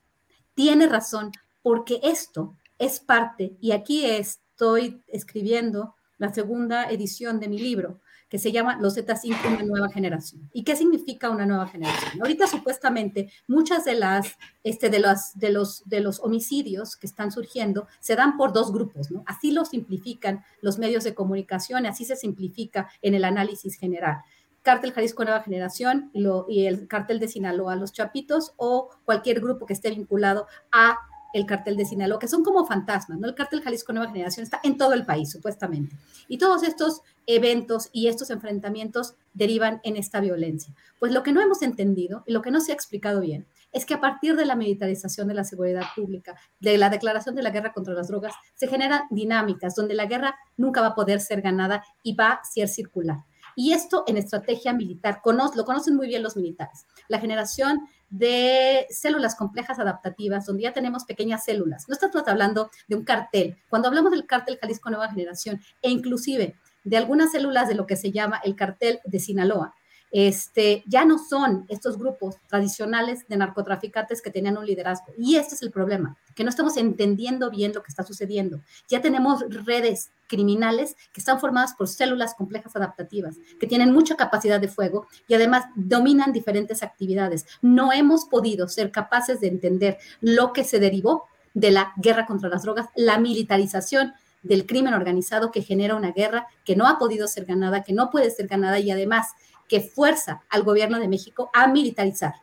tiene razón porque esto es parte, y aquí estoy escribiendo la segunda edición de mi libro, que se llama Los Z5 una nueva generación. ¿Y qué significa una nueva generación? Ahorita supuestamente muchas de las este, de, los, de, los, de los homicidios que están surgiendo se dan por dos grupos, ¿no? Así lo simplifican los medios de comunicación, así se simplifica en el análisis general. Cártel Jalisco Nueva Generación y, lo, y el Cártel de Sinaloa, los Chapitos o cualquier grupo que esté vinculado a el cartel de Sinaloa, que son como fantasmas, ¿no? El cartel Jalisco Nueva Generación está en todo el país, supuestamente. Y todos estos eventos y estos enfrentamientos derivan en esta violencia. Pues lo que no hemos entendido y lo que no se ha explicado bien es que a partir de la militarización de la seguridad pública, de la declaración de la guerra contra las drogas, se generan dinámicas donde la guerra nunca va a poder ser ganada y va a ser circular. Y esto en estrategia militar, lo conocen muy bien los militares. La generación de células complejas adaptativas, donde ya tenemos pequeñas células. No estamos hablando de un cartel. Cuando hablamos del cartel Jalisco Nueva Generación e inclusive de algunas células de lo que se llama el cartel de Sinaloa, este, ya no son estos grupos tradicionales de narcotraficantes que tenían un liderazgo. Y este es el problema, que no estamos entendiendo bien lo que está sucediendo. Ya tenemos redes criminales que están formadas por células complejas adaptativas, que tienen mucha capacidad de fuego y además dominan diferentes actividades. No hemos podido ser capaces de entender lo que se derivó de la guerra contra las drogas, la militarización del crimen organizado que genera una guerra que no ha podido ser ganada, que no puede ser ganada y además que fuerza al gobierno de México a militarizar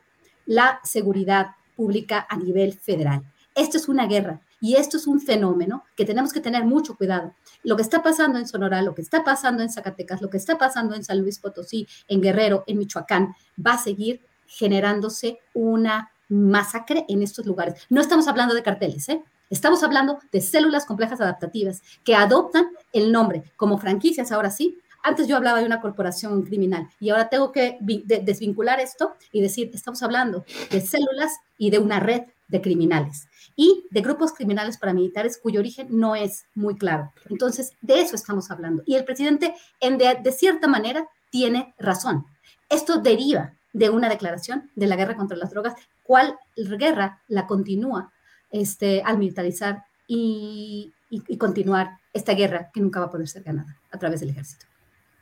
la seguridad pública a nivel federal. Esto es una guerra y esto es un fenómeno que tenemos que tener mucho cuidado. Lo que está pasando en Sonora, lo que está pasando en Zacatecas, lo que está pasando en San Luis Potosí, en Guerrero, en Michoacán, va a seguir generándose una masacre en estos lugares. No estamos hablando de carteles, ¿eh? Estamos hablando de células complejas adaptativas que adoptan el nombre como franquicias, ahora sí, antes yo hablaba de una corporación criminal y ahora tengo que desvincular esto y decir, estamos hablando de células y de una red de criminales y de grupos criminales paramilitares cuyo origen no es muy claro. Entonces, de eso estamos hablando. Y el presidente, en de, cierta manera, tiene razón. Esto deriva de una declaración de la guerra contra las drogas, cuál guerra la continúa este, al militarizar y, continuar esta guerra que nunca va a poder ser ganada a través del ejército.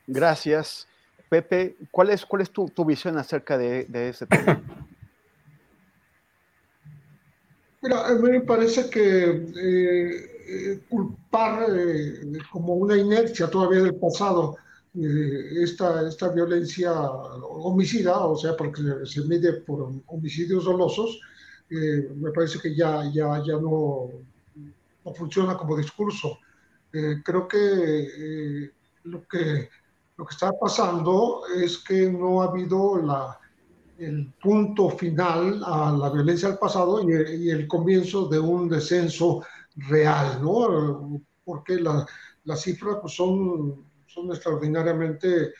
Gracias. Pepe, ¿cuál es, cuál es tu, visión acerca de, ese tema? Mira, a mí me parece que eh, eh, culpar eh, como una inercia todavía del pasado eh, esta, esta violencia homicida, o sea, porque se mide por homicidios dolosos, eh, me parece que ya, ya, ya no, no funciona como discurso. Eh, creo que, lo que lo que está pasando es que no ha habido la, el punto final a la violencia del pasado y, el comienzo de un descenso real, ¿no? Porque las cifras pues, son son extraordinariamente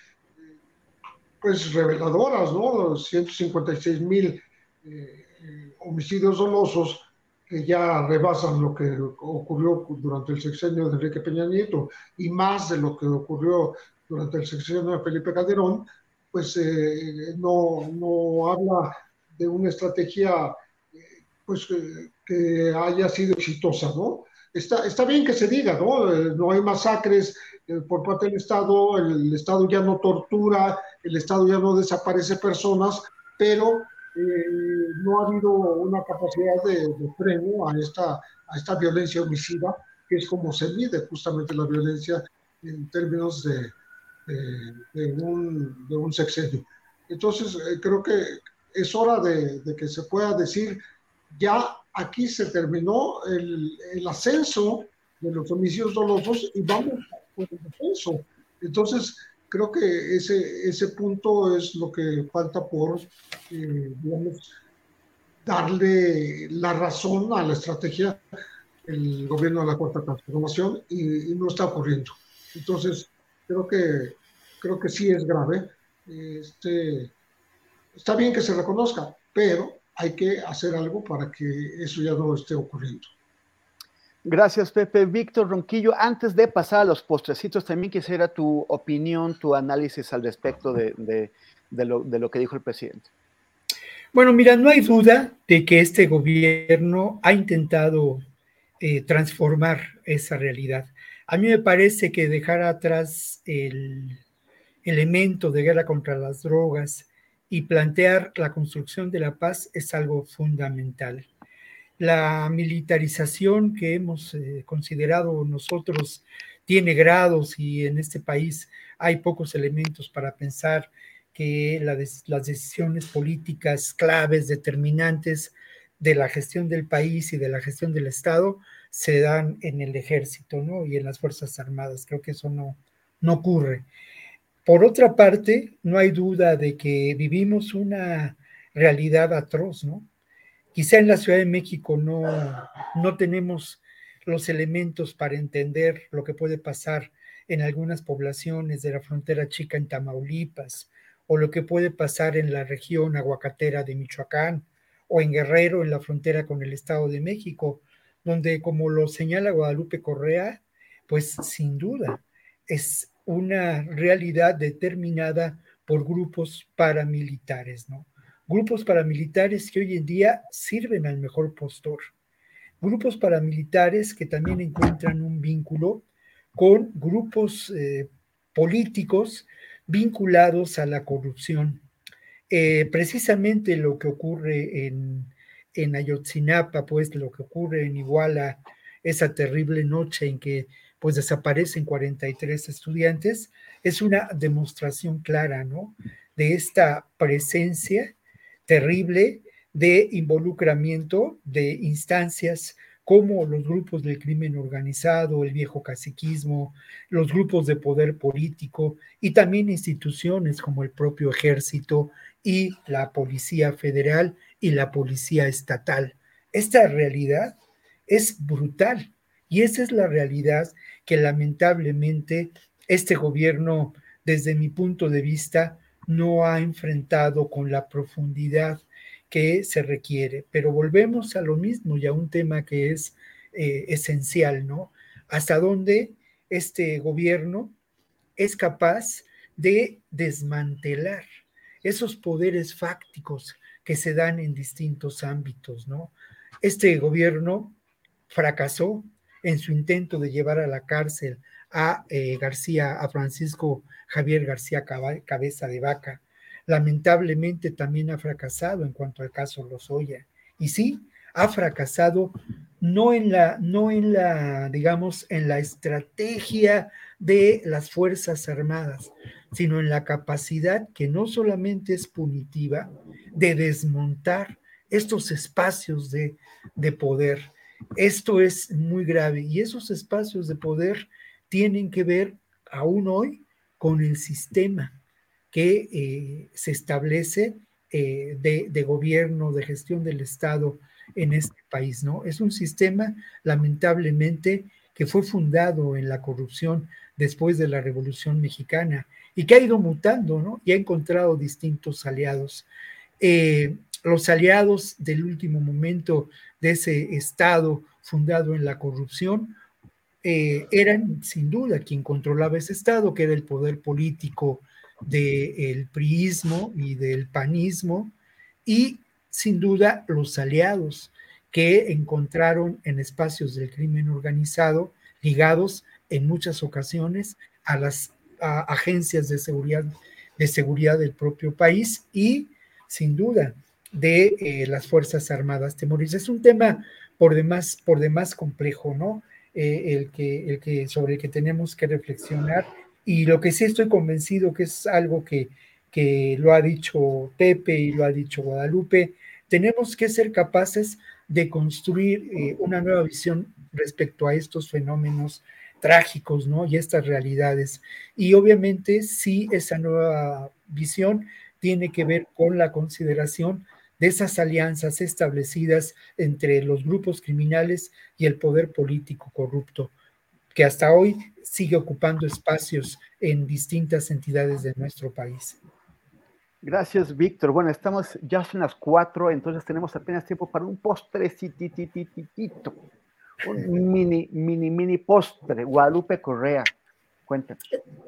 pues reveladoras, ¿no? 156 mil eh, homicidios dolosos que ya rebasan lo que ocurrió durante el sexenio de Enrique Peña Nieto y más de lo que ocurrió durante el sexenio de Felipe Calderón, pues eh, no, no, habla de una estrategia eh, pues, que haya sido exitosa, ¿no? Está, está bien que se diga, ¿no? no hay masacres eh, por parte del Estado, el Estado ya no tortura, el Estado ya no desaparece personas, pero eh, no ha habido una capacidad de, freno a esta, a esta violencia homicida, que es como se mide justamente la violencia en términos de, de, un, de un, sexenio. Entonces, eh, creo que es hora de, de, que se pueda decir, ya aquí se terminó el, el ascenso de los homicidios dolosos y vamos eso. Entonces, creo que ese, ese punto es lo que falta por, eh, darle la razón a la estrategia del gobierno de la cuarta transformación y, no está ocurriendo. Entonces, creo que, creo que sí es grave. Este, está bien que se reconozca, pero hay que hacer algo para que eso ya no esté ocurriendo. Gracias, Pepe. Víctor Ronquillo, antes de pasar a los postrecitos, también quisiera tu opinión, tu análisis al respecto de, lo, que dijo el presidente. Bueno, mira, no hay duda de que este gobierno ha intentado eh, transformar esa realidad. A mí me parece que dejar atrás el elemento de guerra contra las drogas y plantear la construcción de la paz es algo fundamental. La militarización que hemos eh, considerado nosotros tiene grados y en este país hay pocos elementos para pensar que las decisiones políticas claves, determinantes de la gestión del país y de la gestión del Estado se dan en el ejército ¿no? y en las Fuerzas Armadas. Creo que eso no, no ocurre. Por otra parte, no hay duda de que vivimos una realidad atroz, ¿no? Quizá en la Ciudad de México no, no tenemos los elementos para entender lo que puede pasar en algunas poblaciones de la frontera chica en Tamaulipas, o lo que puede pasar en la región aguacatera de Michoacán, o en Guerrero, en la frontera con el Estado de México, donde, como lo señala Guadalupe Correa, pues sin duda es una realidad determinada por grupos paramilitares, ¿no? grupos paramilitares que hoy en día sirven al mejor postor, grupos paramilitares que también encuentran un vínculo con grupos eh, políticos vinculados a la corrupción. Eh, precisamente lo que ocurre en, en Ayotzinapa, pues lo que ocurre en Iguala, esa terrible noche en que pues desaparecen 43 estudiantes, es una demostración clara, ¿no? De esta presencia terrible de involucramiento de instancias como los grupos del crimen organizado, el viejo caciquismo, los grupos de poder político y también instituciones como el propio ejército y la Policía Federal y la Policía Estatal. Esta realidad es brutal y esa es la realidad que lamentablemente este gobierno, desde mi punto de vista, no ha enfrentado con la profundidad que se requiere. Pero volvemos a lo mismo y a un tema que es eh, esencial, ¿no? Hasta dónde este gobierno es capaz de desmantelar esos poderes fácticos que se dan en distintos ámbitos, ¿no? Este gobierno fracasó en su intento de llevar a la cárcel a eh, García, a Francisco Javier García Cabeza de Vaca. Lamentablemente también ha fracasado en cuanto al caso Lozoya. Y sí, ha fracasado no en la, no en la, digamos, en la estrategia de las Fuerzas Armadas, sino en la capacidad que no solamente es punitiva de desmontar estos espacios de, de poder. Esto es muy grave y esos espacios de poder tienen que ver aún hoy con el sistema que eh, se establece eh, de, de, gobierno, de gestión del Estado en este país, ¿no? Es un sistema, lamentablemente, que fue fundado en la corrupción después de la Revolución Mexicana y que ha ido mutando, ¿no? Y ha encontrado distintos aliados. Eh, los aliados del último momento de ese Estado fundado en la corrupción eh, eran sin duda quien controlaba ese Estado, que era el poder político del priismo y del panismo, y sin duda los aliados que encontraron en espacios del crimen organizado ligados en muchas ocasiones a las agencias de seguridad, de seguridad del propio país y sin duda de eh, las Fuerzas Armadas temoristas. Es un tema por demás, por demás complejo, ¿no? Eh, el, que, el que, sobre el que tenemos que reflexionar. Y lo que sí estoy convencido que es algo que, que lo ha dicho Pepe y lo ha dicho Guadalupe, tenemos que ser capaces de construir eh, una nueva visión respecto a estos fenómenos trágicos, ¿no? Y estas realidades. Y obviamente sí, esa nueva visión tiene que ver con la consideración de esas alianzas establecidas entre los grupos criminales y el poder político corrupto, que hasta hoy sigue ocupando espacios en distintas entidades de nuestro país. Gracias, Víctor. Bueno, estamos ya son las cuatro, entonces tenemos apenas tiempo para un postrecitititito. Un mini, mini, mini postre. Guadalupe Correa, cuéntanos.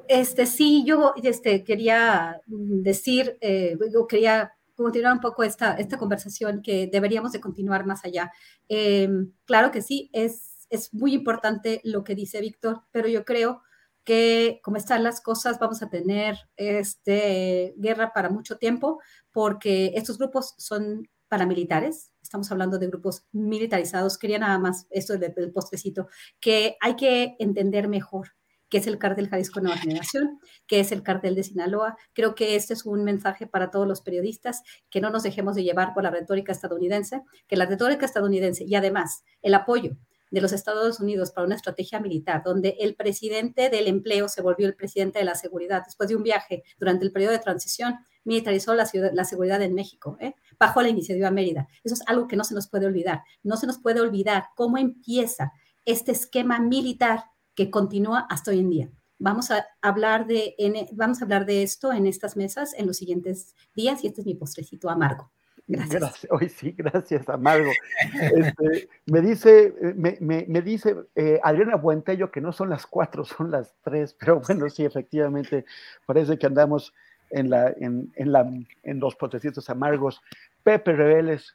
Este, sí, yo este, quería decir, eh, yo quería continuar un poco esta, esta conversación que deberíamos de continuar más allá. Em, claro que sí, es, es muy importante lo que dice Víctor, pero yo creo que como están las cosas vamos a tener este, guerra para mucho tiempo porque estos grupos son paramilitares, estamos hablando de grupos militarizados, quería nada más esto del, del postrecito, que hay que entender mejor que es el cártel Jalisco Nueva Generación, que es el cártel de Sinaloa. Creo que este es un mensaje para todos los periodistas, que no nos dejemos de llevar por la retórica estadounidense, que la retórica estadounidense y además el apoyo de los Estados Unidos para una estrategia militar, donde el presidente del empleo se volvió el presidente de la seguridad después de un viaje durante el periodo de transición, militarizó la, la seguridad en México, ¿eh? bajo la iniciativa Mérida. Eso es algo que no se nos puede olvidar. No se nos puede olvidar cómo empieza este esquema militar que continúa hasta hoy en día. Vamos a hablar de, vamos a hablar de esto en estas mesas en los siguientes días y este es mi postrecito amargo. Gracias. Hoy sí, gracias, Amargo. Este, me dice, me, me, dice eh, Adriana Buentello que no son las cuatro, son las tres, pero bueno, sí, efectivamente, parece que andamos en, la, en, en, la, en los potecitos amargos. Pepe Rebeles,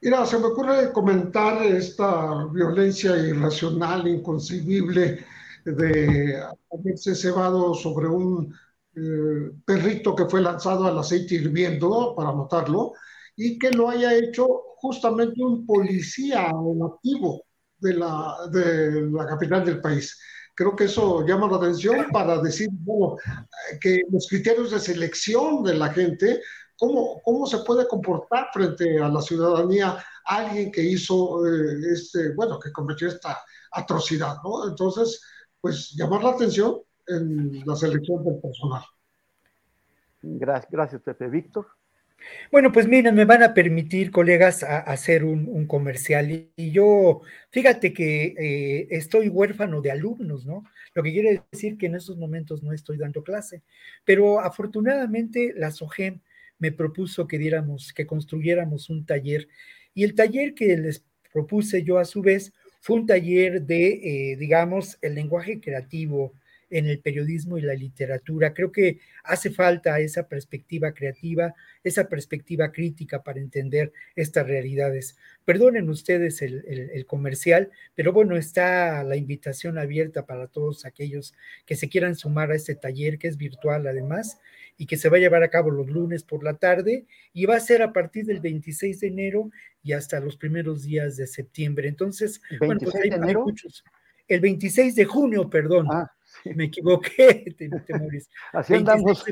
Mira, se me ocurre comentar esta violencia irracional, inconcebible de haberse cebado sobre un eh, perrito que fue lanzado al aceite hirviendo para matarlo y que lo haya hecho justamente un policía nativo de la, de la capital del país. Creo que eso llama la atención para decir, bueno, que los criterios de selección de la gente ¿Cómo, ¿Cómo se puede comportar frente a la ciudadanía alguien que hizo, eh, este, bueno, que cometió esta atrocidad, ¿no? Entonces, pues llamar la atención en la selección del personal. Gracias, gracias Pepe. Víctor. Bueno, pues miren, me van a permitir, colegas, hacer un, comercial. Y, yo, fíjate que eh, estoy huérfano de alumnos, ¿no? Lo que quiere decir que en estos momentos no estoy dando clase. Pero afortunadamente la SOGEM me propuso que diéramos, que construyéramos un taller. Y el taller que les propuse yo a su vez fue un taller de, eh, digamos, el lenguaje creativo en el periodismo y la literatura. Creo que hace falta esa perspectiva creativa, esa perspectiva crítica para entender estas realidades. Perdonen ustedes el, el, comercial, pero bueno, está la invitación abierta para todos aquellos que se quieran sumar a este taller, que es virtual además, y que se va a llevar a cabo los lunes por la tarde y va a ser a partir del 26 de enero y hasta los primeros días de septiembre. Entonces, bueno, pues hay, muchos. el 26 de junio, perdón. Ah, me equivoqué, Temoris. Así andamos.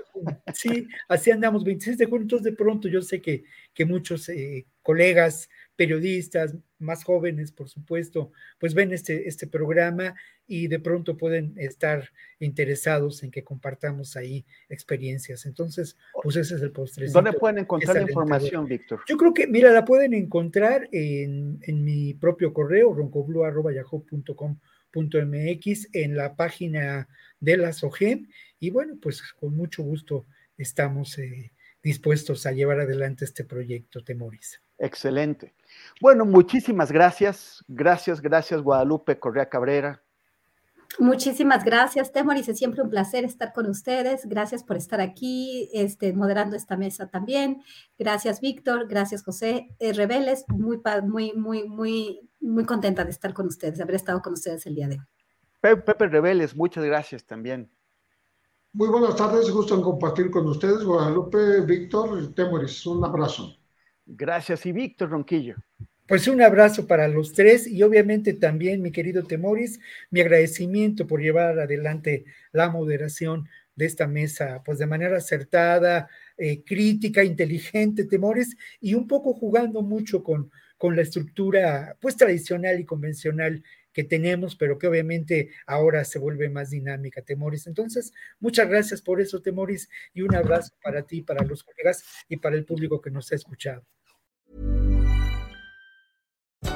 sí, así andamos, 26 de junio. Entonces, de pronto, yo sé que, que muchos eh, colegas periodistas más jóvenes, por supuesto, pues ven este, este programa y de pronto pueden estar interesados en que compartamos ahí experiencias. Entonces, pues ese es el postre. ¿Dónde pueden encontrar la información, Víctor? Yo creo que, mira, la pueden encontrar en, en mi propio correo, roncoblu.yahoo.com.mx, en la página de la SOGEM, y bueno, pues con mucho gusto estamos eh, dispuestos a llevar adelante este proyecto, Temoris. Excelente. Bueno, muchísimas gracias. Gracias, gracias, Guadalupe Correa Cabrera. Muchísimas gracias, Temoris. Es siempre un placer estar con ustedes. Gracias por estar aquí, este, moderando esta mesa también. Gracias, Víctor. Gracias, José eh, Reveles. Muy, muy, muy, muy, muy contenta de estar con ustedes, de haber estado con ustedes el día de hoy. Pepe Reveles, muchas gracias también. Muy buenas tardes, gusto en compartir con ustedes, Guadalupe, Víctor, Temoris. Un abrazo. Gracias. Y Víctor Ronquillo. Pues un abrazo para los tres y obviamente también, mi querido Temoris, mi agradecimiento por llevar adelante la moderación de esta mesa, pues de manera acertada, eh, crítica, inteligente, Temores, y un poco jugando mucho con, con la estructura, pues tradicional y convencional que tenemos, pero que obviamente ahora se vuelve más dinámica, Temoris. Entonces, muchas gracias por eso, Temoris, y un abrazo para ti, para los colegas y para el público que nos ha escuchado.